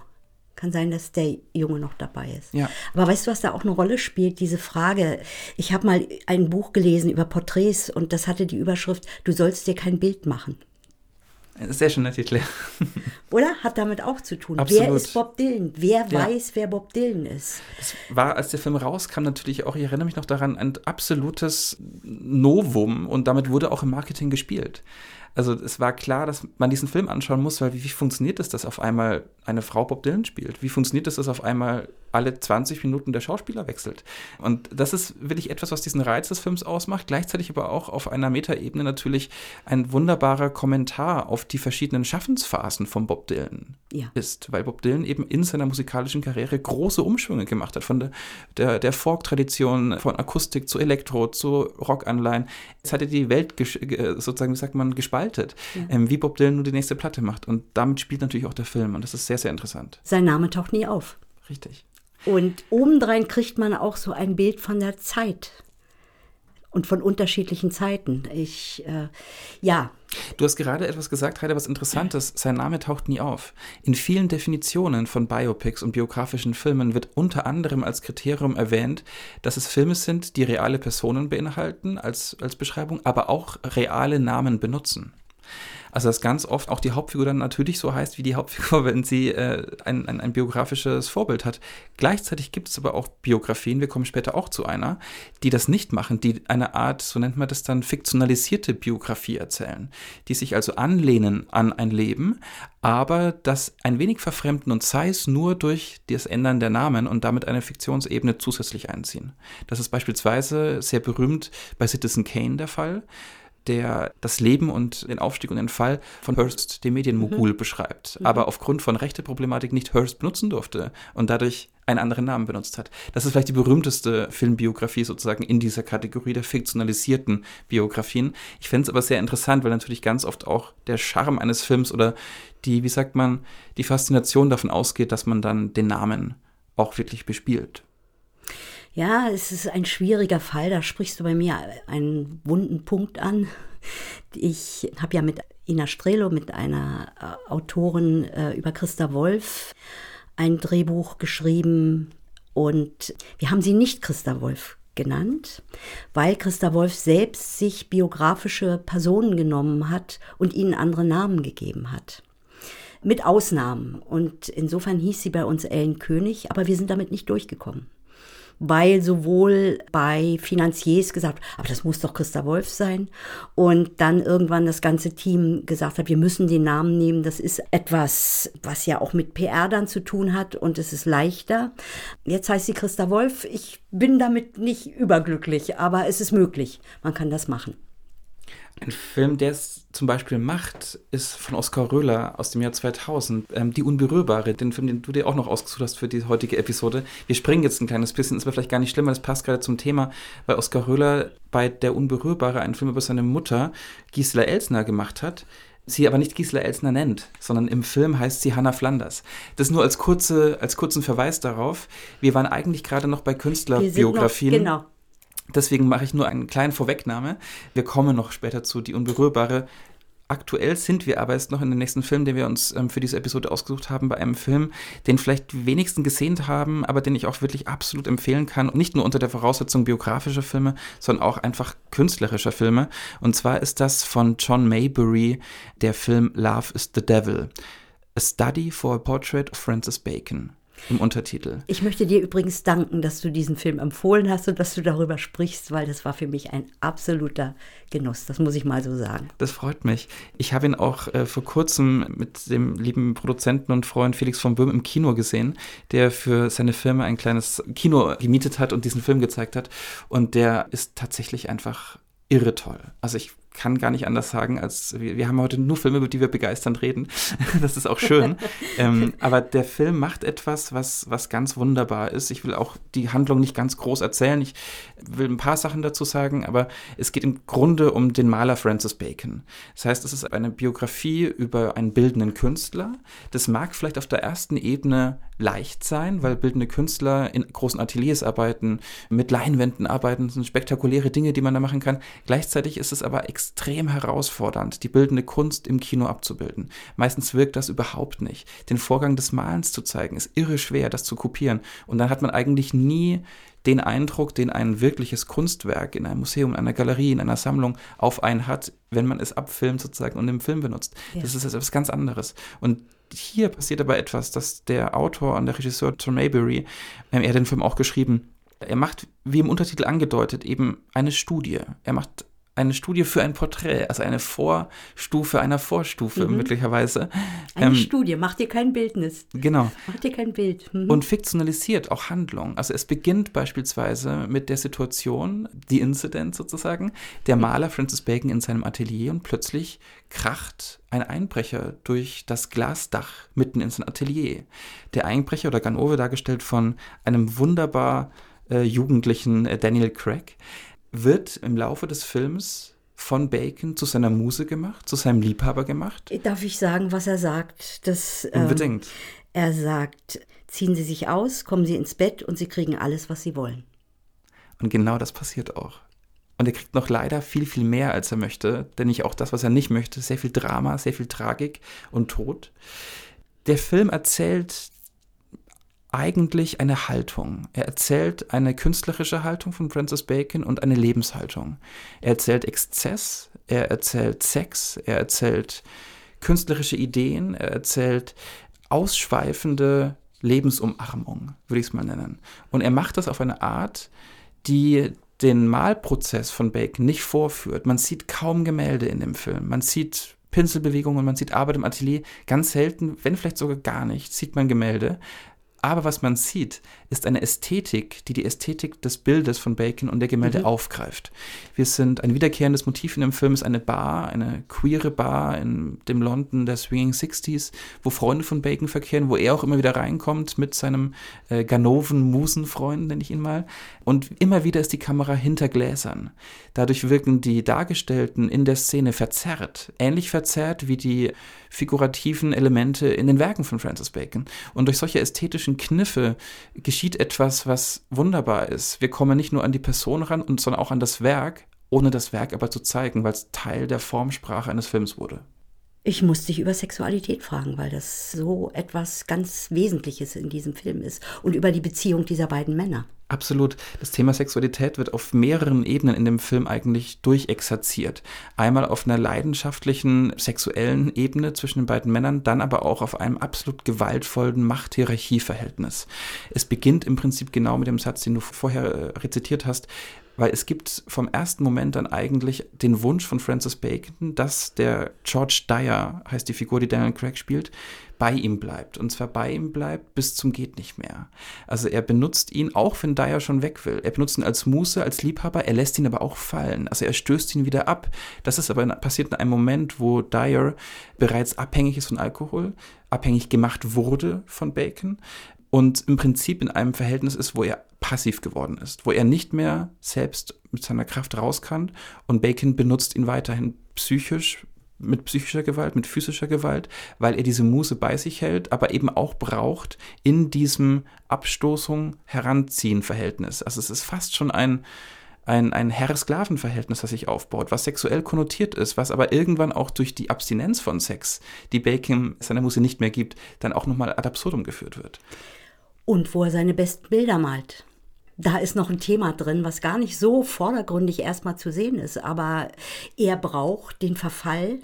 Kann sein, dass der Junge noch dabei ist. Ja. Aber weißt du, was da auch eine Rolle spielt? Diese Frage. Ich habe mal ein Buch gelesen über Porträts und das hatte die Überschrift, du sollst dir kein Bild machen. Sehr schöner Titel. Oder? Hat damit auch zu tun. Absolut. Wer ist Bob Dylan? Wer Ja. weiß, wer Bob Dylan ist? Das war, als der Film rauskam, natürlich auch, ich erinnere mich noch daran, ein absolutes Novum und damit wurde auch im Marketing gespielt. Also es war klar, dass man diesen Film anschauen muss, weil wie, wie funktioniert es, dass auf einmal eine Frau Bob Dylan spielt? Wie funktioniert es, dass auf einmal alle 20 Minuten der Schauspieler wechselt? Und das ist wirklich etwas, was diesen Reiz des Films ausmacht, gleichzeitig aber auch auf einer Metaebene natürlich ein wunderbarer Kommentar auf die verschiedenen Schaffensphasen von Bob Dylan Ja. ist, weil Bob Dylan eben in seiner musikalischen Karriere große Umschwünge gemacht hat, von der, der, der Folk-Tradition, von Akustik zu Elektro, zu Rockanleihen. Es hat er die Welt sozusagen, wie sagt man, gespaltet, ähm, wie Bob Dylan nun die nächste Platte macht. Und damit spielt natürlich auch der Film und das ist sehr, sehr interessant. Sein Name taucht nie auf. Richtig. Und obendrein kriegt man auch so ein Bild von der Zeit und von unterschiedlichen Zeiten. Ich, äh, ja, Du hast gerade etwas gesagt, Heide, was Interessantes. Sein Name taucht nie auf. In vielen Definitionen von Biopics und biografischen Filmen wird unter anderem als Kriterium erwähnt, dass es Filme sind, die reale Personen beinhalten als, als Beschreibung, aber auch reale Namen benutzen. Also dass ganz oft auch die Hauptfigur dann natürlich so heißt wie die Hauptfigur, wenn sie äh, ein, ein, ein biografisches Vorbild hat. Gleichzeitig gibt es aber auch Biografien, wir kommen später auch zu einer, die das nicht machen, die eine Art, so nennt man das dann, fiktionalisierte Biografie erzählen, die sich also anlehnen an ein Leben, aber das ein wenig verfremden und sei es nur durch das Ändern der Namen und damit eine Fiktionsebene zusätzlich einziehen. Das ist beispielsweise sehr berühmt bei Citizen Kane der Fall der das Leben und den Aufstieg und den Fall von Hearst, dem Medienmogul, beschreibt, aber aufgrund von Rechteproblematik nicht Hearst benutzen durfte und dadurch einen anderen Namen benutzt hat. Das ist vielleicht die berühmteste Filmbiografie sozusagen in dieser Kategorie der fiktionalisierten Biografien. Ich fände es aber sehr interessant, weil natürlich ganz oft auch der Charme eines Films oder die, wie sagt man, die Faszination davon ausgeht, dass man dann den Namen auch wirklich bespielt. Ja, es ist ein schwieriger Fall. Da sprichst du bei mir einen wunden Punkt an. Ich habe ja mit Ina Strelo, mit einer äh, Autorin äh, über Christa Wolf, ein Drehbuch geschrieben. Und wir haben sie nicht Christa Wolf genannt, weil Christa Wolf selbst sich biografische Personen genommen hat und ihnen andere Namen gegeben hat. Mit Ausnahmen. Und insofern hieß sie bei uns Ellen König, aber wir sind damit nicht durchgekommen weil sowohl bei Finanziers gesagt, aber das muss doch Christa Wolf sein. Und dann irgendwann das ganze Team gesagt hat, wir müssen den Namen nehmen. Das ist etwas, was ja auch mit PR dann zu tun hat und es ist leichter. Jetzt heißt sie Christa Wolf. Ich bin damit nicht überglücklich, aber es ist möglich. Man kann das machen. Ein Film, der es zum Beispiel macht, ist von Oskar Röhler aus dem Jahr 2000, ähm, Die Unberührbare, den Film, den du dir auch noch ausgesucht hast für die heutige Episode. Wir springen jetzt ein kleines bisschen, ist aber vielleicht gar nicht schlimm, weil das passt gerade zum Thema, weil Oskar Röhler bei Der Unberührbare einen Film über seine Mutter, Gisela Elsner, gemacht hat sie aber nicht Gisela Elsner nennt, sondern im Film heißt sie Hannah Flanders. Das nur als, kurze, als kurzen Verweis darauf. Wir waren eigentlich gerade noch bei Künstlerbiografien. Genau. Deswegen mache ich nur einen kleinen Vorwegnahme. Wir kommen noch später zu Die Unberührbare. Aktuell sind wir aber jetzt noch in dem nächsten Film, den wir uns ähm, für diese Episode ausgesucht haben, bei einem Film, den vielleicht die wenigsten gesehen haben, aber den ich auch wirklich absolut empfehlen kann. Und nicht nur unter der Voraussetzung biografischer Filme, sondern auch einfach künstlerischer Filme. Und zwar ist das von John Maybury der Film Love is the Devil. A Study for a Portrait of Francis Bacon im Untertitel. Ich möchte dir übrigens danken, dass du diesen Film empfohlen hast und dass du darüber sprichst, weil das war für mich ein absoluter Genuss. Das muss ich mal so sagen. Das freut mich. Ich habe ihn auch äh, vor kurzem mit dem lieben Produzenten und Freund Felix von Böhm im Kino gesehen, der für seine Firma ein kleines Kino gemietet hat und diesen Film gezeigt hat. Und der ist tatsächlich einfach irre toll. Also ich kann gar nicht anders sagen, als wir, wir haben heute nur Filme, über die wir begeisternd reden. das ist auch schön. ähm, aber der Film macht etwas, was, was ganz wunderbar ist. Ich will auch die Handlung nicht ganz groß erzählen. Ich will ein paar Sachen dazu sagen, aber es geht im Grunde um den Maler Francis Bacon. Das heißt, es ist eine Biografie über einen bildenden Künstler. Das mag vielleicht auf der ersten Ebene leicht sein, weil bildende Künstler in großen Ateliers arbeiten, mit Leinwänden arbeiten, das sind spektakuläre Dinge, die man da machen kann. Gleichzeitig ist es aber extrem extrem herausfordernd, die bildende Kunst im Kino abzubilden. Meistens wirkt das überhaupt nicht. Den Vorgang des Malens zu zeigen, ist irre schwer, das zu kopieren. Und dann hat man eigentlich nie den Eindruck, den ein wirkliches Kunstwerk in einem Museum, in einer Galerie, in einer Sammlung auf einen hat, wenn man es abfilmt sozusagen und im Film benutzt. Ja. Das ist etwas ganz anderes. Und hier passiert aber etwas, dass der Autor und der Regisseur Tom Maybury, ähm, er hat den Film auch geschrieben, er macht, wie im Untertitel angedeutet, eben eine Studie. Er macht eine Studie für ein Porträt, also eine Vorstufe einer Vorstufe mhm. möglicherweise. Eine ähm, Studie, macht dir kein Bildnis. Genau. Macht dir kein Bild. Mhm. Und fiktionalisiert auch Handlung. Also es beginnt beispielsweise mit der Situation, die Incident sozusagen, der Maler Francis Bacon in seinem Atelier und plötzlich kracht ein Einbrecher durch das Glasdach mitten in sein Atelier. Der Einbrecher oder Ganove dargestellt von einem wunderbar äh, jugendlichen äh, Daniel Craig wird im Laufe des Films von Bacon zu seiner Muse gemacht, zu seinem Liebhaber gemacht? Darf ich sagen, was er sagt? Das, ähm, Unbedingt. er sagt, ziehen Sie sich aus, kommen Sie ins Bett und Sie kriegen alles, was Sie wollen. Und genau das passiert auch. Und er kriegt noch leider viel, viel mehr, als er möchte, denn nicht auch das, was er nicht möchte. Sehr viel Drama, sehr viel Tragik und Tod. Der Film erzählt eigentlich eine Haltung. Er erzählt eine künstlerische Haltung von Francis Bacon und eine Lebenshaltung. Er erzählt Exzess, er erzählt Sex, er erzählt künstlerische Ideen, er erzählt ausschweifende Lebensumarmung, würde ich es mal nennen. Und er macht das auf eine Art, die den Malprozess von Bacon nicht vorführt. Man sieht kaum Gemälde in dem Film. Man sieht Pinselbewegungen, man sieht Arbeit im Atelier. Ganz selten, wenn vielleicht sogar gar nicht, sieht man Gemälde. Aber was man sieht, ist eine Ästhetik, die die Ästhetik des Bildes von Bacon und der Gemälde mhm. aufgreift. Wir sind ein wiederkehrendes Motiv in dem Film ist eine Bar, eine queere Bar in dem London der Swinging Sixties, wo Freunde von Bacon verkehren, wo er auch immer wieder reinkommt mit seinem äh, Ganoven-Musenfreund, nenne ich ihn mal. Und immer wieder ist die Kamera hinter Gläsern. Dadurch wirken die Dargestellten in der Szene verzerrt, ähnlich verzerrt wie die figurativen Elemente in den Werken von Francis Bacon. Und durch solche ästhetischen Kniffe geschieht etwas, was wunderbar ist. Wir kommen nicht nur an die Person ran, sondern auch an das Werk, ohne das Werk aber zu zeigen, weil es Teil der Formsprache eines Films wurde. Ich musste dich über Sexualität fragen, weil das so etwas ganz Wesentliches in diesem Film ist und über die Beziehung dieser beiden Männer. Absolut. Das Thema Sexualität wird auf mehreren Ebenen in dem Film eigentlich durchexerziert. Einmal auf einer leidenschaftlichen sexuellen Ebene zwischen den beiden Männern, dann aber auch auf einem absolut gewaltvollen Machthierarchieverhältnis. Es beginnt im Prinzip genau mit dem Satz, den du vorher äh, rezitiert hast weil es gibt vom ersten Moment an eigentlich den Wunsch von Francis Bacon, dass der George Dyer, heißt die Figur, die Daniel Craig spielt, bei ihm bleibt. Und zwar bei ihm bleibt bis zum geht nicht mehr. Also er benutzt ihn, auch wenn Dyer schon weg will. Er benutzt ihn als Muße, als Liebhaber, er lässt ihn aber auch fallen. Also er stößt ihn wieder ab. Das ist aber passiert in einem Moment, wo Dyer bereits abhängig ist von Alkohol, abhängig gemacht wurde von Bacon und im Prinzip in einem Verhältnis ist, wo er passiv geworden ist, wo er nicht mehr selbst mit seiner Kraft raus kann und Bacon benutzt ihn weiterhin psychisch, mit psychischer Gewalt, mit physischer Gewalt, weil er diese Muse bei sich hält, aber eben auch braucht in diesem Abstoßung heranziehen Verhältnis. Also es ist fast schon ein ein, ein Herr-Sklaven-Verhältnis, das sich aufbaut, was sexuell konnotiert ist, was aber irgendwann auch durch die Abstinenz von Sex, die Bacon seiner Muse nicht mehr gibt, dann auch nochmal ad absurdum geführt wird und wo er seine besten Bilder malt. Da ist noch ein Thema drin, was gar nicht so vordergründig erstmal zu sehen ist, aber er braucht den Verfall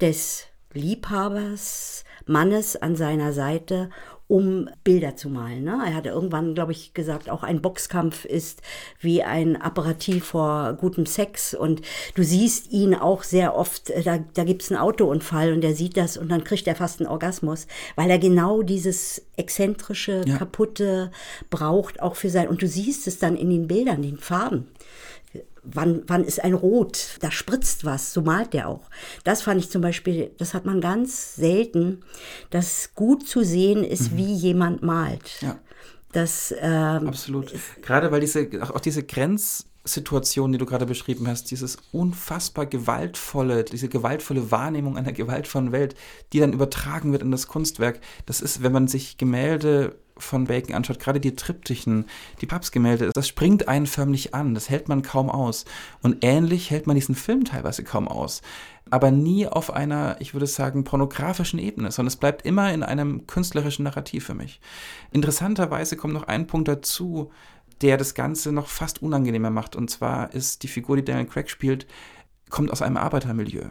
des Liebhabers, Mannes an seiner Seite, um Bilder zu malen. Ne? Er hatte irgendwann, glaube ich, gesagt, auch ein Boxkampf ist wie ein Apparativ vor gutem Sex. Und du siehst ihn auch sehr oft, äh, da, da gibt es einen Autounfall und er sieht das und dann kriegt er fast einen Orgasmus, weil er genau dieses exzentrische, ja. kaputte braucht, auch für sein. Und du siehst es dann in den Bildern, den Farben wann, wann ist ein Rot, da spritzt was, so malt der auch. Das fand ich zum Beispiel, das hat man ganz selten, dass gut zu sehen ist, mhm. wie jemand malt. Ja. Das, ähm, Absolut. Gerade weil diese, auch diese Grenz, Situation, die du gerade beschrieben hast, dieses unfassbar gewaltvolle, diese gewaltvolle Wahrnehmung einer gewaltvollen Welt, die dann übertragen wird in das Kunstwerk. Das ist, wenn man sich Gemälde von Bacon anschaut, gerade die Triptychen, die Papstgemälde, das springt einen förmlich an, das hält man kaum aus. Und ähnlich hält man diesen Film teilweise kaum aus. Aber nie auf einer, ich würde sagen, pornografischen Ebene, sondern es bleibt immer in einem künstlerischen Narrativ für mich. Interessanterweise kommt noch ein Punkt dazu, der das Ganze noch fast unangenehmer macht. Und zwar ist die Figur, die Daniel Craig spielt, kommt aus einem Arbeitermilieu.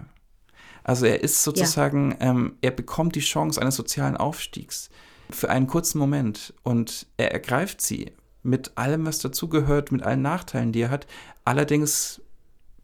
Also er ist sozusagen, ja. ähm, er bekommt die Chance eines sozialen Aufstiegs für einen kurzen Moment und er ergreift sie mit allem, was dazugehört, mit allen Nachteilen, die er hat. Allerdings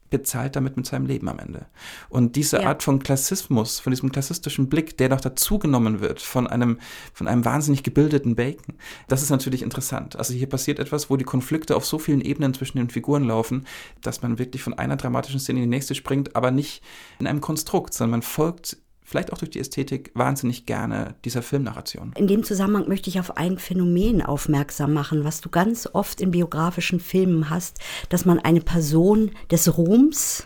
bezahlt damit mit seinem Leben am Ende. Und diese ja. Art von Klassismus, von diesem klassistischen Blick, der noch dazugenommen wird von einem, von einem wahnsinnig gebildeten Bacon, das ist natürlich interessant. Also hier passiert etwas, wo die Konflikte auf so vielen Ebenen zwischen den Figuren laufen, dass man wirklich von einer dramatischen Szene in die nächste springt, aber nicht in einem Konstrukt, sondern man folgt vielleicht auch durch die Ästhetik, wahnsinnig gerne dieser Filmnarration. In dem Zusammenhang möchte ich auf ein Phänomen aufmerksam machen, was du ganz oft in biografischen Filmen hast, dass man eine Person des Ruhms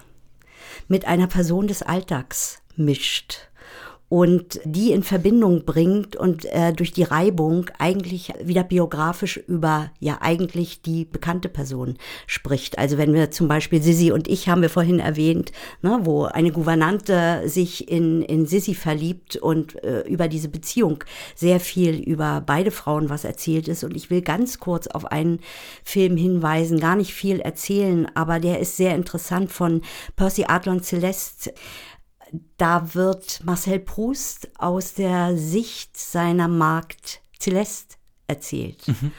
mit einer Person des Alltags mischt und die in Verbindung bringt und äh, durch die Reibung eigentlich wieder biografisch über ja eigentlich die bekannte Person spricht. Also wenn wir zum Beispiel Sissi und ich haben wir vorhin erwähnt, ne, wo eine Gouvernante sich in, in Sissi verliebt und äh, über diese Beziehung sehr viel über beide Frauen was erzählt ist. Und ich will ganz kurz auf einen Film hinweisen, gar nicht viel erzählen, aber der ist sehr interessant von Percy Adlon Celeste da wird Marcel Proust aus der Sicht seiner Magd Celeste erzählt. Mhm.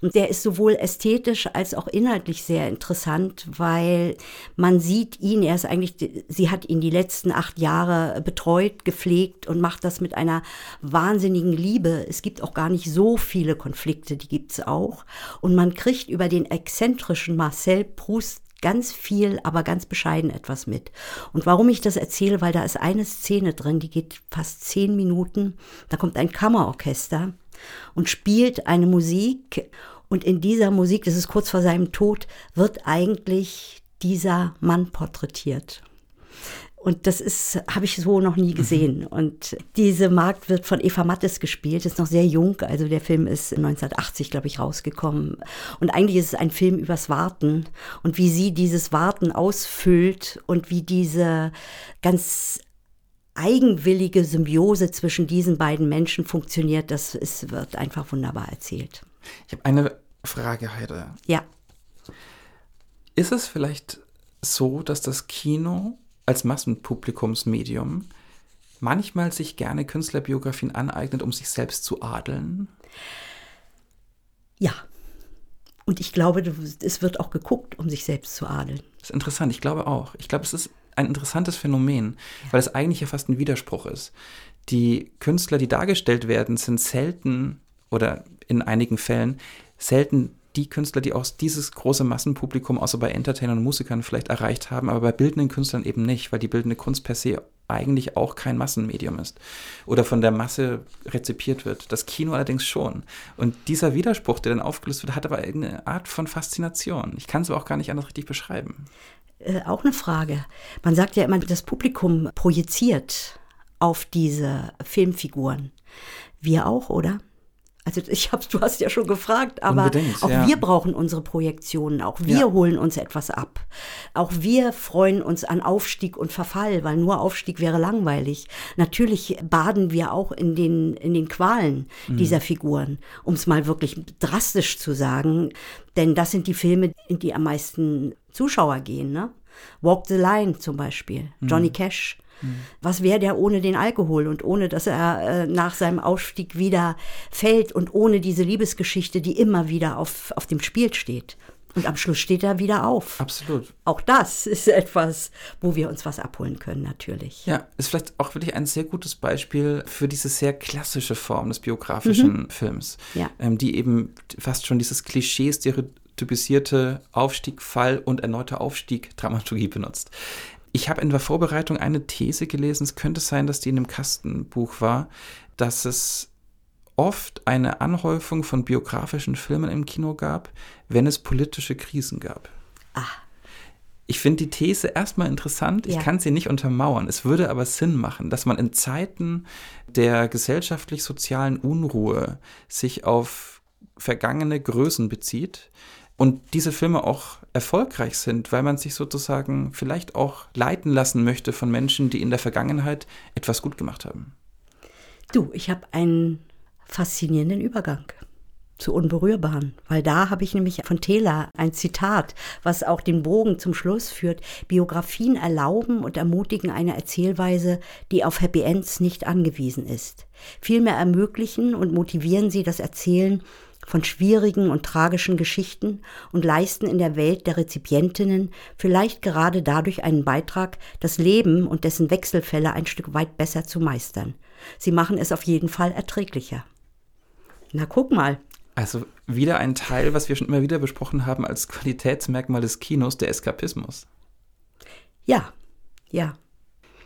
Und der ist sowohl ästhetisch als auch inhaltlich sehr interessant, weil man sieht ihn, er ist eigentlich, sie hat ihn die letzten acht Jahre betreut, gepflegt und macht das mit einer wahnsinnigen Liebe. Es gibt auch gar nicht so viele Konflikte, die gibt es auch. Und man kriegt über den exzentrischen Marcel Proust ganz viel, aber ganz bescheiden etwas mit. Und warum ich das erzähle, weil da ist eine Szene drin, die geht fast zehn Minuten. Da kommt ein Kammerorchester und spielt eine Musik. Und in dieser Musik, das ist kurz vor seinem Tod, wird eigentlich dieser Mann porträtiert. Und das ist, habe ich so noch nie gesehen. Mhm. Und diese Markt wird von Eva Mattes gespielt, ist noch sehr jung. Also der Film ist 1980, glaube ich, rausgekommen. Und eigentlich ist es ein Film übers Warten und wie sie dieses Warten ausfüllt und wie diese ganz eigenwillige Symbiose zwischen diesen beiden Menschen funktioniert, das ist, wird einfach wunderbar erzählt. Ich habe eine Frage, Heide. Ja. Ist es vielleicht so, dass das Kino als Massenpublikumsmedium manchmal sich gerne Künstlerbiografien aneignet, um sich selbst zu adeln? Ja. Und ich glaube, es wird auch geguckt, um sich selbst zu adeln. Das ist interessant, ich glaube auch. Ich glaube, es ist ein interessantes Phänomen, ja. weil es eigentlich ja fast ein Widerspruch ist. Die Künstler, die dargestellt werden, sind selten oder in einigen Fällen selten die Künstler, die auch dieses große Massenpublikum außer bei Entertainern und Musikern vielleicht erreicht haben, aber bei bildenden Künstlern eben nicht, weil die bildende Kunst per se eigentlich auch kein Massenmedium ist oder von der Masse rezipiert wird. Das Kino allerdings schon. Und dieser Widerspruch, der dann aufgelöst wird, hat aber eine Art von Faszination. Ich kann es aber auch gar nicht anders richtig beschreiben. Äh, auch eine Frage. Man sagt ja immer, das Publikum projiziert auf diese Filmfiguren. Wir auch, oder? Also ich hab's, du hast ja schon gefragt, aber Unbedingt, auch ja. wir brauchen unsere Projektionen, auch wir ja. holen uns etwas ab. Auch wir freuen uns an Aufstieg und Verfall, weil nur Aufstieg wäre langweilig. Natürlich baden wir auch in den, in den Qualen mhm. dieser Figuren, um es mal wirklich drastisch zu sagen. Denn das sind die Filme, in die am meisten Zuschauer gehen. Ne? Walk the Line zum Beispiel, mhm. Johnny Cash was wäre der ohne den Alkohol und ohne, dass er äh, nach seinem Aufstieg wieder fällt und ohne diese Liebesgeschichte, die immer wieder auf, auf dem Spiel steht? Und am Schluss steht er wieder auf. Absolut. Auch das ist etwas, wo wir uns was abholen können, natürlich. Ja, ist vielleicht auch wirklich ein sehr gutes Beispiel für diese sehr klassische Form des biografischen mhm. Films, ja. ähm, die eben fast schon dieses Klischee stereotypisierte Aufstieg, Fall und erneuter Aufstieg Dramaturgie benutzt. Ich habe in der Vorbereitung eine These gelesen, es könnte sein, dass die in einem Kastenbuch war, dass es oft eine Anhäufung von biografischen Filmen im Kino gab, wenn es politische Krisen gab. Ah. Ich finde die These erstmal interessant. Ich Ja. kann sie nicht untermauern. Es würde aber Sinn machen, dass man in Zeiten der gesellschaftlich-sozialen Unruhe sich auf vergangene Größen bezieht und diese Filme auch erfolgreich sind, weil man sich sozusagen vielleicht auch leiten lassen möchte von Menschen, die in der Vergangenheit etwas gut gemacht haben. Du, ich habe einen faszinierenden Übergang zu Unberührbaren, weil da habe ich nämlich von Taylor ein Zitat, was auch den Bogen zum Schluss führt. Biografien erlauben und ermutigen eine Erzählweise, die auf Happy Ends nicht angewiesen ist. Vielmehr ermöglichen und motivieren sie das Erzählen von schwierigen und tragischen Geschichten und leisten in der Welt der Rezipientinnen vielleicht gerade dadurch einen Beitrag, das Leben und dessen Wechselfälle ein Stück weit besser zu meistern. Sie machen es auf jeden Fall erträglicher. Na, guck mal. Also wieder ein Teil, was wir schon immer wieder besprochen haben als Qualitätsmerkmal des Kinos, der Eskapismus. Ja, ja.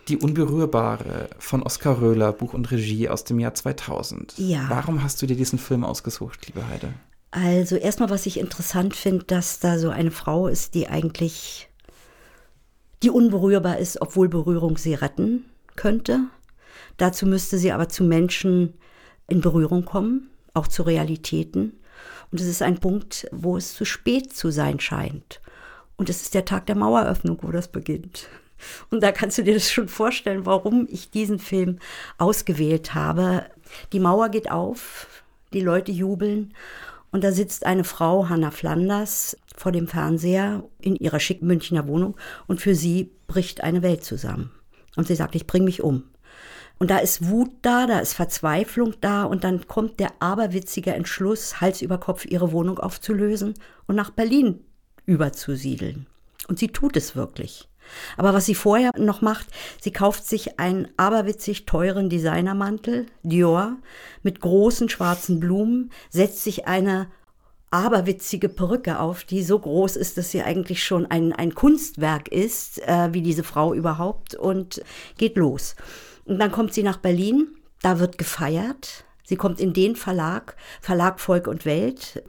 Die Unberührbare von Oskar Röhler, Buch und Regie aus dem Jahr 2000. Ja. Warum hast du dir diesen Film ausgesucht, liebe Heide? Also erstmal, was ich interessant finde, dass da so eine Frau ist, die eigentlich, die unberührbar ist, obwohl Berührung sie retten könnte. Dazu müsste sie aber zu Menschen in Berührung kommen, auch zu Realitäten. Und es ist ein Punkt, wo es zu spät zu sein scheint. Und es ist der Tag der Maueröffnung, wo das beginnt. Und da kannst du dir das schon vorstellen, warum ich diesen Film ausgewählt habe. Die Mauer geht auf, die Leute jubeln und da sitzt eine Frau, Hanna Flanders, vor dem Fernseher in ihrer schicken Münchner Wohnung und für sie bricht eine Welt zusammen. Und sie sagt, ich bring mich um. Und da ist Wut da, da ist Verzweiflung da und dann kommt der aberwitzige Entschluss, Hals über Kopf ihre Wohnung aufzulösen und nach Berlin überzusiedeln. Und sie tut es wirklich. Aber was sie vorher noch macht, sie kauft sich einen aberwitzig teuren Designermantel, Dior, mit großen schwarzen Blumen, setzt sich eine aberwitzige Perücke auf, die so groß ist, dass sie eigentlich schon ein, ein Kunstwerk ist, äh, wie diese Frau überhaupt, und geht los. Und dann kommt sie nach Berlin, da wird gefeiert. Sie kommt in den Verlag, Verlag Volk und Welt.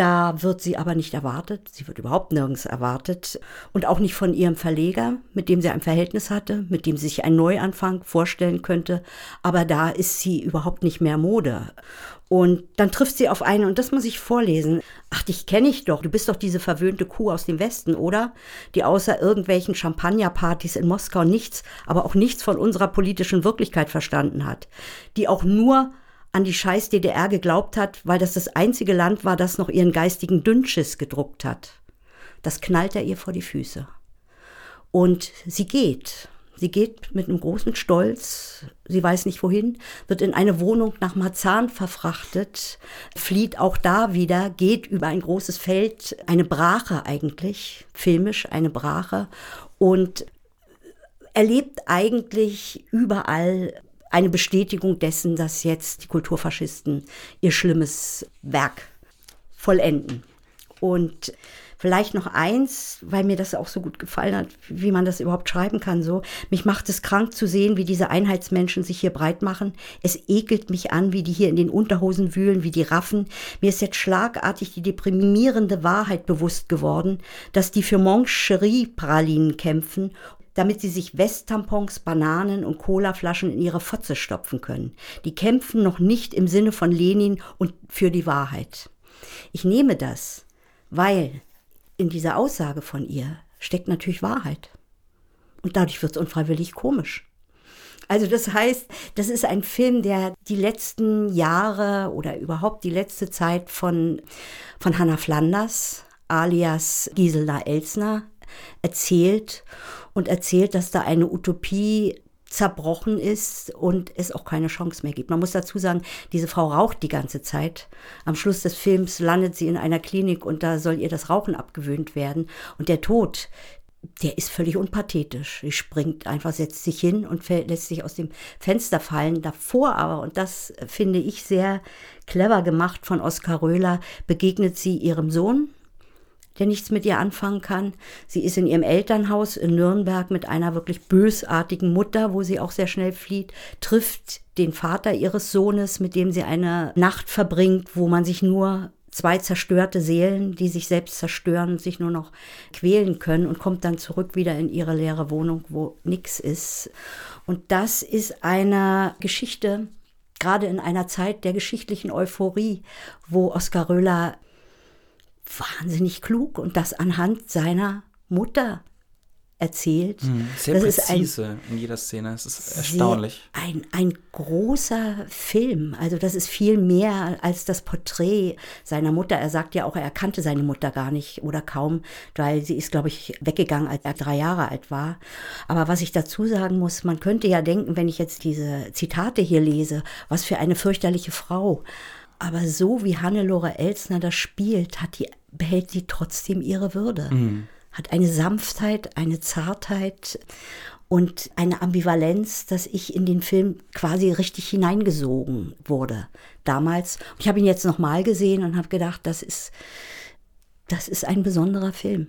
Da wird sie aber nicht erwartet. Sie wird überhaupt nirgends erwartet. Und auch nicht von ihrem Verleger, mit dem sie ein Verhältnis hatte, mit dem sie sich einen Neuanfang vorstellen könnte. Aber da ist sie überhaupt nicht mehr Mode. Und dann trifft sie auf einen, und das muss ich vorlesen. Ach, dich kenne ich doch. Du bist doch diese verwöhnte Kuh aus dem Westen, oder? Die außer irgendwelchen Champagnerpartys in Moskau nichts, aber auch nichts von unserer politischen Wirklichkeit verstanden hat. Die auch nur an die scheiß DDR geglaubt hat, weil das das einzige Land war, das noch ihren geistigen Dünnschiss gedruckt hat. Das knallt er ihr vor die Füße. Und sie geht. Sie geht mit einem großen Stolz, sie weiß nicht wohin, wird in eine Wohnung nach Marzahn verfrachtet, flieht auch da wieder, geht über ein großes Feld, eine Brache eigentlich, filmisch eine Brache und erlebt eigentlich überall eine Bestätigung dessen, dass jetzt die Kulturfaschisten ihr schlimmes Werk vollenden. Und vielleicht noch eins, weil mir das auch so gut gefallen hat, wie man das überhaupt schreiben kann, so. Mich macht es krank zu sehen, wie diese Einheitsmenschen sich hier breit machen. Es ekelt mich an, wie die hier in den Unterhosen wühlen, wie die raffen. Mir ist jetzt schlagartig die deprimierende Wahrheit bewusst geworden, dass die für Moncherie-Pralinen kämpfen damit sie sich Westtampons, Bananen und Colaflaschen in ihre Fotze stopfen können. Die kämpfen noch nicht im Sinne von Lenin und für die Wahrheit. Ich nehme das, weil in dieser Aussage von ihr steckt natürlich Wahrheit. Und dadurch wird es unfreiwillig komisch. Also das heißt, das ist ein Film, der die letzten Jahre oder überhaupt die letzte Zeit von, von Hannah Flanders alias Gisela Elsner erzählt und erzählt, dass da eine Utopie zerbrochen ist und es auch keine Chance mehr gibt. Man muss dazu sagen, diese Frau raucht die ganze Zeit. Am Schluss des Films landet sie in einer Klinik und da soll ihr das Rauchen abgewöhnt werden. Und der Tod, der ist völlig unpathetisch. Sie springt einfach, setzt sich hin und lässt sich aus dem Fenster fallen. Davor aber, und das finde ich sehr clever gemacht von Oskar Röhler, begegnet sie ihrem Sohn, der nichts mit ihr anfangen kann. Sie ist in ihrem Elternhaus in Nürnberg mit einer wirklich bösartigen Mutter, wo sie auch sehr schnell flieht, trifft den Vater ihres Sohnes, mit dem sie eine Nacht verbringt, wo man sich nur zwei zerstörte Seelen, die sich selbst zerstören, sich nur noch quälen können und kommt dann zurück wieder in ihre leere Wohnung, wo nichts ist. Und das ist eine Geschichte, gerade in einer Zeit der geschichtlichen Euphorie, wo Oskar Röhler wahnsinnig klug und das anhand seiner Mutter erzählt. Mhm, sehr das präzise ein, in jeder Szene. Es ist erstaunlich. Ein, ein großer Film. Also das ist viel mehr als das Porträt seiner Mutter. Er sagt ja auch, er kannte seine Mutter gar nicht oder kaum, weil sie ist, glaube ich, weggegangen, als er drei Jahre alt war. Aber was ich dazu sagen muss, man könnte ja denken, wenn ich jetzt diese Zitate hier lese, was für eine fürchterliche Frau. Aber so wie Hannelore Elsner das spielt, hat die, behält sie trotzdem ihre Würde. Mhm hat eine Sanftheit, eine Zartheit und eine Ambivalenz, dass ich in den Film quasi richtig hineingesogen wurde damals. Ich habe ihn jetzt nochmal gesehen und habe gedacht, das ist, das ist ein besonderer Film.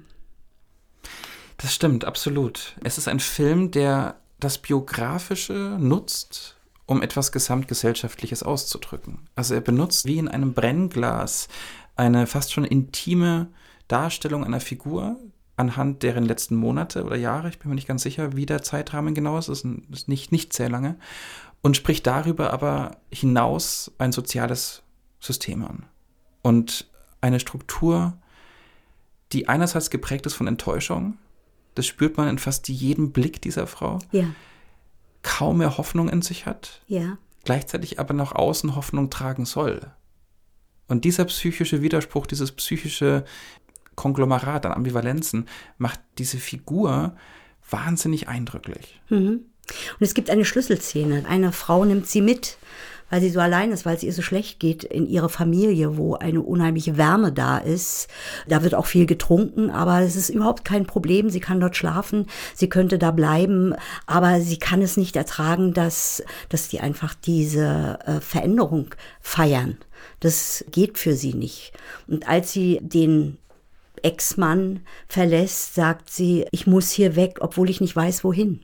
Das stimmt, absolut. Es ist ein Film, der das Biografische nutzt, um etwas Gesamtgesellschaftliches auszudrücken. Also er benutzt wie in einem Brennglas eine fast schon intime Darstellung einer Figur, anhand deren letzten Monate oder Jahre, ich bin mir nicht ganz sicher, wie der Zeitrahmen genau ist, ist, ist nicht, nicht sehr lange, und spricht darüber aber hinaus ein soziales System an. Und eine Struktur, die einerseits geprägt ist von Enttäuschung, das spürt man in fast jedem Blick dieser Frau, ja. Kaum mehr Hoffnung in sich hat, ja. gleichzeitig aber nach außen Hoffnung tragen soll. Und dieser psychische Widerspruch, dieses psychische Konglomerat an Ambivalenzen macht diese Figur wahnsinnig eindrücklich. Mhm. Und es gibt eine Schlüsselszene. Eine Frau nimmt sie mit, weil sie so allein ist, weil es ihr so schlecht geht in ihre Familie, wo eine unheimliche Wärme da ist. Da wird auch viel getrunken, aber es ist überhaupt kein Problem. Sie kann dort schlafen, sie könnte da bleiben, aber sie kann es nicht ertragen, dass, dass die einfach diese äh, Veränderung feiern. Das geht für sie nicht. Und als sie den Ex-Mann verlässt, sagt sie, ich muss hier weg, obwohl ich nicht weiß, wohin.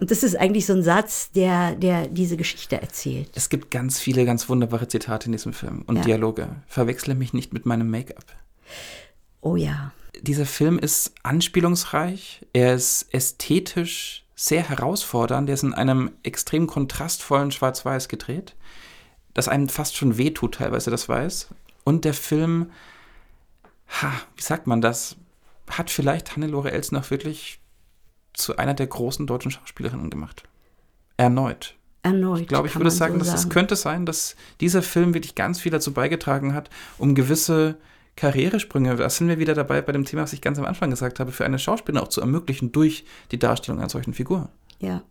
Und das ist eigentlich so ein Satz, der, der diese Geschichte erzählt. Es gibt ganz viele ganz wunderbare Zitate in diesem Film und ja. Dialoge. Verwechsle mich nicht mit meinem Make-up. Oh ja. Dieser Film ist anspielungsreich, er ist ästhetisch sehr herausfordernd, er ist in einem extrem kontrastvollen Schwarz-Weiß gedreht, das einem fast schon wehtut teilweise, das Weiß. Und der Film ha, wie sagt man das, hat vielleicht Hannelore Elsner wirklich zu einer der großen deutschen Schauspielerinnen gemacht. Erneut. Erneut. Ich glaube, ich würde sagen, so dass sagen. es könnte sein, dass dieser Film wirklich ganz viel dazu beigetragen hat, um gewisse Karrieresprünge, da sind wir wieder dabei bei dem Thema, was ich ganz am Anfang gesagt habe, für eine Schauspielerin auch zu ermöglichen durch die Darstellung einer solchen Figur. Ja.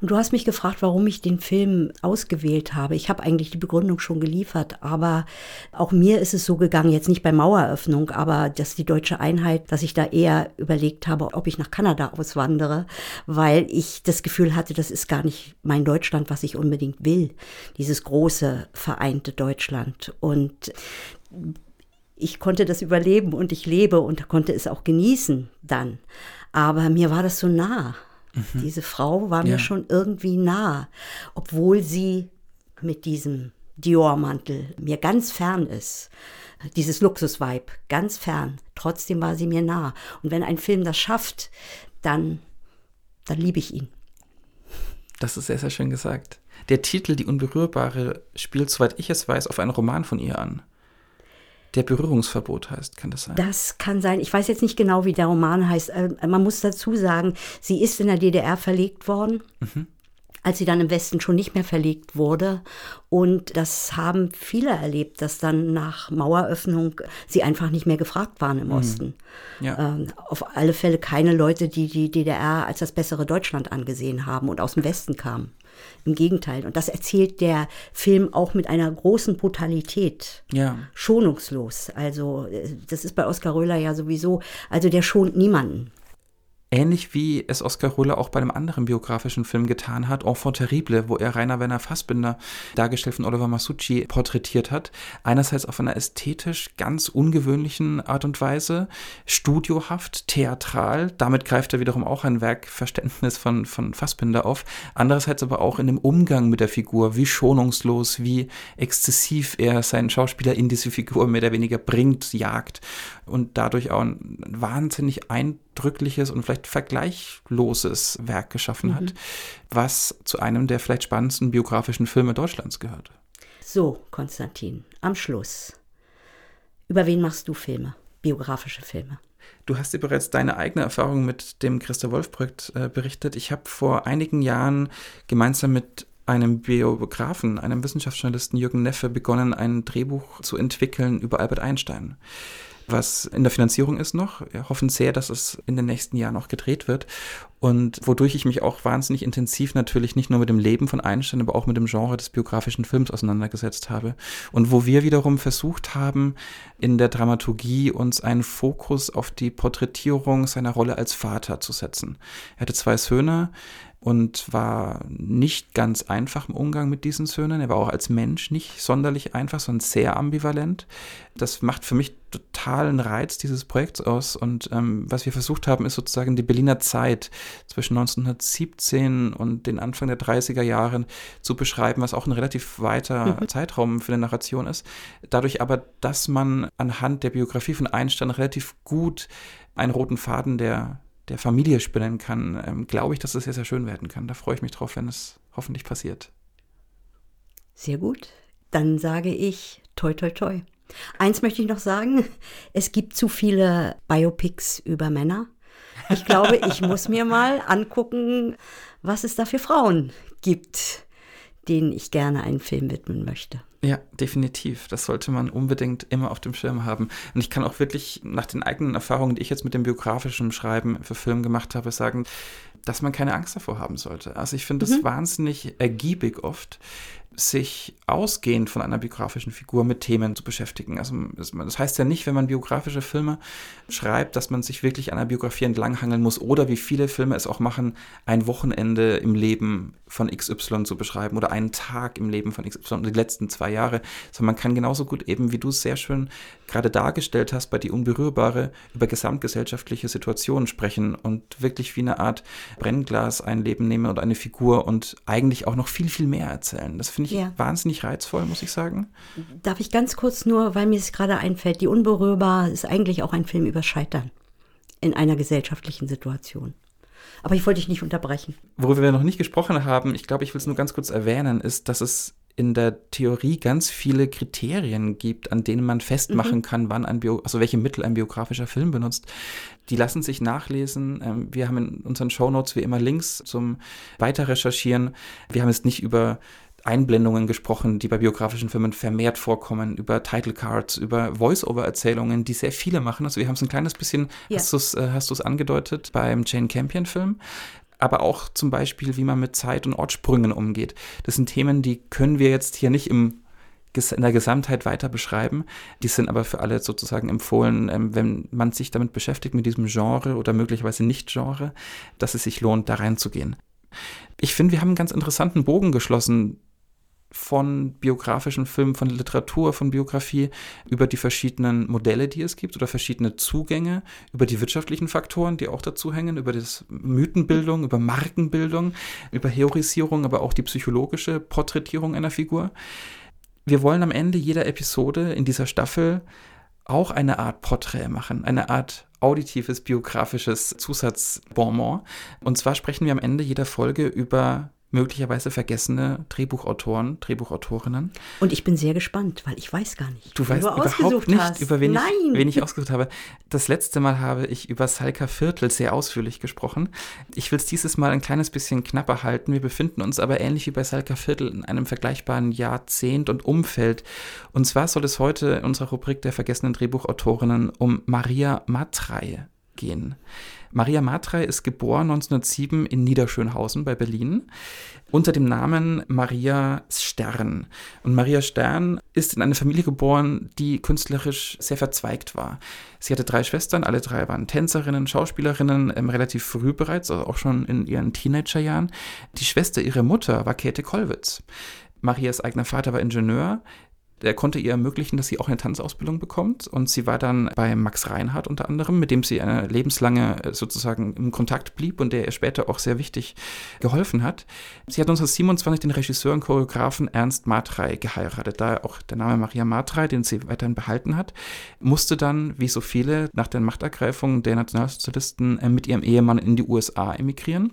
Und du hast mich gefragt, warum ich den Film ausgewählt habe. Ich habe eigentlich die Begründung schon geliefert, aber auch mir ist es so gegangen, jetzt nicht bei Maueröffnung, aber dass die deutsche Einheit, dass ich da eher überlegt habe, ob ich nach Kanada auswandere, weil ich das Gefühl hatte, das ist gar nicht mein Deutschland, was ich unbedingt will. Dieses große, vereinte Deutschland. Und ich konnte das überleben und ich lebe und konnte es auch genießen dann. Aber mir war das so nah. Mhm. Diese Frau war mir schon irgendwie nah, obwohl sie mit diesem Dior-Mantel mir ganz fern ist. Dieses Luxusweib, ganz fern. Trotzdem war sie mir nah. Und wenn ein Film das schafft, dann, dann liebe ich ihn. Das ist sehr, sehr schön gesagt. Der Titel Die Unberührbare spielt, soweit ich es weiß, auf einen Roman von ihr an der Berührungsverbot heißt, kann das sein? Das kann sein. Ich weiß jetzt nicht genau, wie der Roman heißt. Äh, man muss dazu sagen, sie ist in der DDR verlegt worden. Mhm. Als sie dann im Westen schon nicht mehr verlegt wurde. Und das haben viele erlebt, dass dann nach Maueröffnung sie einfach nicht mehr gefragt waren im mhm. Osten. Ja. Ähm, auf alle Fälle keine Leute, die die DDR als das bessere Deutschland angesehen haben und aus dem Westen kamen. Im Gegenteil. Und das erzählt der Film auch mit einer großen Brutalität. Ja. Schonungslos. Also, äh, das ist bei Oskar Röhler ja sowieso, also der schont niemanden. Ähnlich wie es Oskar Rulle auch bei einem anderen biografischen Film getan hat, Enfant terrible, wo er Rainer Werner Fassbinder, dargestellt von Oliver Masucci, porträtiert hat. Einerseits auf einer ästhetisch ganz ungewöhnlichen Art und Weise, studiohaft, theatral. Damit greift er wiederum auch ein Werkverständnis von, von Fassbinder auf. Andererseits aber auch in dem Umgang mit der Figur, wie schonungslos, wie exzessiv er seinen Schauspieler in diese Figur mehr oder weniger bringt, jagt und dadurch auch ein wahnsinnig eindrückliches und vielleicht vergleichloses Werk geschaffen mhm. hat, was zu einem der vielleicht spannendsten biografischen Filme Deutschlands gehört. So, Konstantin, am Schluss. Über wen machst du Filme, biografische Filme? Du hast dir bereits deine eigene Erfahrung mit dem Christa Wolf-Projekt äh, berichtet. Ich habe vor einigen Jahren gemeinsam mit einem Biografen, einem Wissenschaftsjournalisten Jürgen Neffe begonnen, ein Drehbuch zu entwickeln über Albert Einstein was in der Finanzierung ist noch. Wir hoffen sehr, dass es in den nächsten Jahren auch gedreht wird. Und wodurch ich mich auch wahnsinnig intensiv natürlich nicht nur mit dem Leben von Einstein, aber auch mit dem Genre des biografischen Films auseinandergesetzt habe. Und wo wir wiederum versucht haben, in der Dramaturgie uns einen Fokus auf die Porträtierung seiner Rolle als Vater zu setzen. Er hatte zwei Söhne, und war nicht ganz einfach im Umgang mit diesen Söhnen. Er war auch als Mensch nicht sonderlich einfach, sondern sehr ambivalent. Das macht für mich totalen Reiz dieses Projekts aus. Und ähm, was wir versucht haben, ist sozusagen die Berliner Zeit zwischen 1917 und den Anfang der 30er Jahre zu beschreiben, was auch ein relativ weiter mhm. Zeitraum für eine Narration ist. Dadurch aber, dass man anhand der Biografie von Einstein relativ gut einen roten Faden der der Familie spinnen kann, ähm, glaube ich, dass es sehr, sehr schön werden kann. Da freue ich mich drauf, wenn es hoffentlich passiert. Sehr gut. Dann sage ich toi, toi, toi. Eins möchte ich noch sagen, es gibt zu viele Biopics über Männer. Ich glaube, ich muss mir mal angucken, was es da für Frauen gibt, denen ich gerne einen Film widmen möchte. Ja, definitiv. Das sollte man unbedingt immer auf dem Schirm haben. Und ich kann auch wirklich nach den eigenen Erfahrungen, die ich jetzt mit dem biografischen Schreiben für Film gemacht habe, sagen, dass man keine Angst davor haben sollte. Also ich finde es mhm. wahnsinnig ergiebig oft, sich ausgehend von einer biografischen Figur mit Themen zu beschäftigen. Also das heißt ja nicht, wenn man biografische Filme schreibt, dass man sich wirklich einer Biografie entlanghangeln muss oder wie viele Filme es auch machen, ein Wochenende im Leben von XY zu beschreiben oder einen Tag im Leben von XY, die letzten zwei Jahre, sondern man kann genauso gut eben, wie du es sehr schön gerade dargestellt hast, bei Die Unberührbare über gesamtgesellschaftliche Situationen sprechen und wirklich wie eine Art Brennglas ein Leben nehmen oder eine Figur und eigentlich auch noch viel, viel mehr erzählen. Das finde ich ja. wahnsinnig reizvoll, muss ich sagen. Darf ich ganz kurz nur, weil mir es gerade einfällt, Die Unberührbare ist eigentlich auch ein Film über Scheitern in einer gesellschaftlichen Situation. Aber ich wollte dich nicht unterbrechen. Worüber wir noch nicht gesprochen haben, ich glaube, ich will es nur ganz kurz erwähnen, ist, dass es in der Theorie ganz viele Kriterien gibt, an denen man festmachen mhm. kann, wann ein Bio, also welche Mittel ein biografischer Film benutzt. Die lassen sich nachlesen. Ähm, wir haben in unseren Shownotes wie immer Links zum Weiterrecherchieren. Wir haben jetzt nicht über Einblendungen gesprochen, die bei biografischen Filmen vermehrt vorkommen, über Title Cards, über Voice-Over-Erzählungen, die sehr viele machen. Also wir haben es ein kleines bisschen, ja. hast du es äh, hast angedeutet, beim Jane Campion-Film aber auch zum Beispiel, wie man mit Zeit- und Ortssprüngen umgeht. Das sind Themen, die können wir jetzt hier nicht im in der Gesamtheit weiter beschreiben. Die sind aber für alle sozusagen empfohlen, ähm, wenn man sich damit beschäftigt, mit diesem Genre oder möglicherweise Nicht-Genre, dass es sich lohnt, da reinzugehen. Ich finde, wir haben einen ganz interessanten Bogen geschlossen von biografischen Filmen, von Literatur, von Biografie, über die verschiedenen Modelle, die es gibt oder verschiedene Zugänge, über die wirtschaftlichen Faktoren, die auch dazu hängen, über das Mythenbildung, über Markenbildung, über Heorisierung, aber auch die psychologische Porträtierung einer Figur. Wir wollen am Ende jeder Episode in dieser Staffel auch eine Art Porträt machen, eine Art auditives biografisches Zusatzbonbon. Und zwar sprechen wir am Ende jeder Folge über möglicherweise vergessene Drehbuchautoren, Drehbuchautorinnen. Und ich bin sehr gespannt, weil ich weiß gar nicht. Du weißt du überhaupt nicht, hast. über wen ich, wen ich ausgesucht habe. Das letzte Mal habe ich über Salka Viertel sehr ausführlich gesprochen. Ich will es dieses Mal ein kleines bisschen knapper halten. Wir befinden uns aber ähnlich wie bei Salka Viertel in einem vergleichbaren Jahrzehnt und Umfeld. Und zwar soll es heute in unserer Rubrik der vergessenen Drehbuchautorinnen um Maria Matrei gehen. Maria Matrei ist geboren 1907 in Niederschönhausen bei Berlin unter dem Namen Maria Stern. Und Maria Stern ist in eine Familie geboren, die künstlerisch sehr verzweigt war. Sie hatte drei Schwestern, alle drei waren Tänzerinnen, Schauspielerinnen, ähm, relativ früh bereits, also auch schon in ihren Teenagerjahren. Die Schwester ihrer Mutter war Käthe Kollwitz. Marias eigener Vater war Ingenieur. Der konnte ihr ermöglichen, dass sie auch eine Tanzausbildung bekommt. Und sie war dann bei Max Reinhardt unter anderem, mit dem sie eine lebenslange äh, sozusagen im Kontakt blieb und der ihr später auch sehr wichtig geholfen hat. Sie hat 1927 den Regisseur und Choreografen Ernst Matrei geheiratet. Da auch der Name Maria Matrei, den sie weiterhin behalten hat, musste dann, wie so viele, nach der Machtergreifung der Nationalsozialisten äh, mit ihrem Ehemann in die USA emigrieren.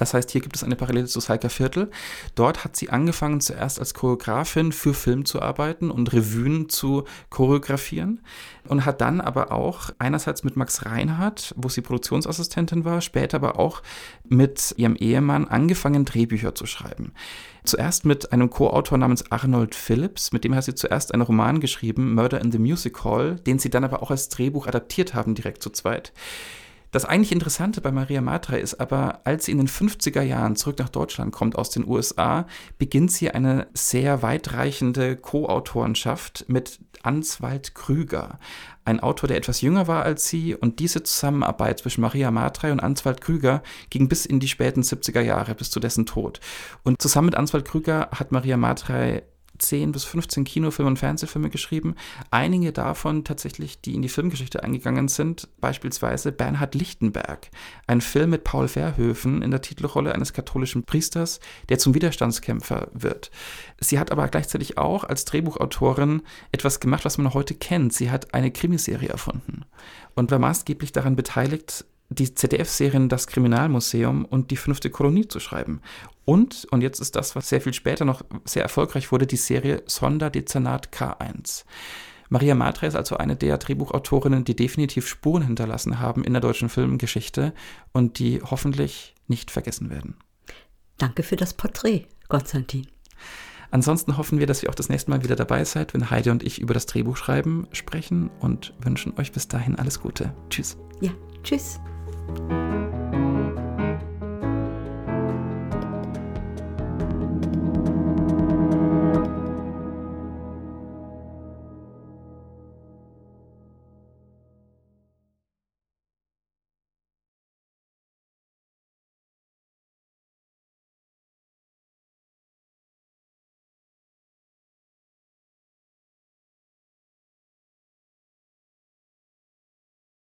Das heißt, hier gibt es eine Parallele zu Salka Viertel. Dort hat sie angefangen, zuerst als Choreografin für Film zu arbeiten und Revuen zu choreografieren und hat dann aber auch einerseits mit Max Reinhardt, wo sie Produktionsassistentin war, später aber auch mit ihrem Ehemann angefangen, Drehbücher zu schreiben. Zuerst mit einem Co-Autor namens Arnold Phillips, mit dem hat sie zuerst einen Roman geschrieben, Murder in the Music Hall, den sie dann aber auch als Drehbuch adaptiert haben, direkt zu zweit. Das eigentlich Interessante bei Maria Matra ist aber, als sie in den 50er Jahren zurück nach Deutschland kommt aus den USA, beginnt sie eine sehr weitreichende Co-Autorenschaft mit Answald Krüger, ein Autor, der etwas jünger war als sie. Und diese Zusammenarbeit zwischen Maria Matra und Answald Krüger ging bis in die späten 70er Jahre, bis zu dessen Tod. Und zusammen mit Answald Krüger hat Maria Matra 10 bis 15 Kinofilme und Fernsehfilme geschrieben. Einige davon tatsächlich, die in die Filmgeschichte eingegangen sind, beispielsweise Bernhard Lichtenberg, ein Film mit Paul Verhoeven in der Titelrolle eines katholischen Priesters, der zum Widerstandskämpfer wird. Sie hat aber gleichzeitig auch als Drehbuchautorin etwas gemacht, was man heute kennt. Sie hat eine Krimiserie erfunden und war maßgeblich daran beteiligt, die ZDF-Serien Das Kriminalmuseum und Die fünfte Kolonie zu schreiben. Und, und jetzt ist das, was sehr viel später noch sehr erfolgreich wurde, die Serie Sonderdezernat K1. Maria Matre ist also eine der Drehbuchautorinnen, die definitiv Spuren hinterlassen haben in der deutschen Filmgeschichte und die hoffentlich nicht vergessen werden. Danke für das Porträt, Konstantin. Ansonsten hoffen wir, dass ihr auch das nächste Mal wieder dabei seid, wenn Heide und ich über das Drehbuchschreiben sprechen und wünschen euch bis dahin alles Gute. Tschüss. Ja, tschüss. Música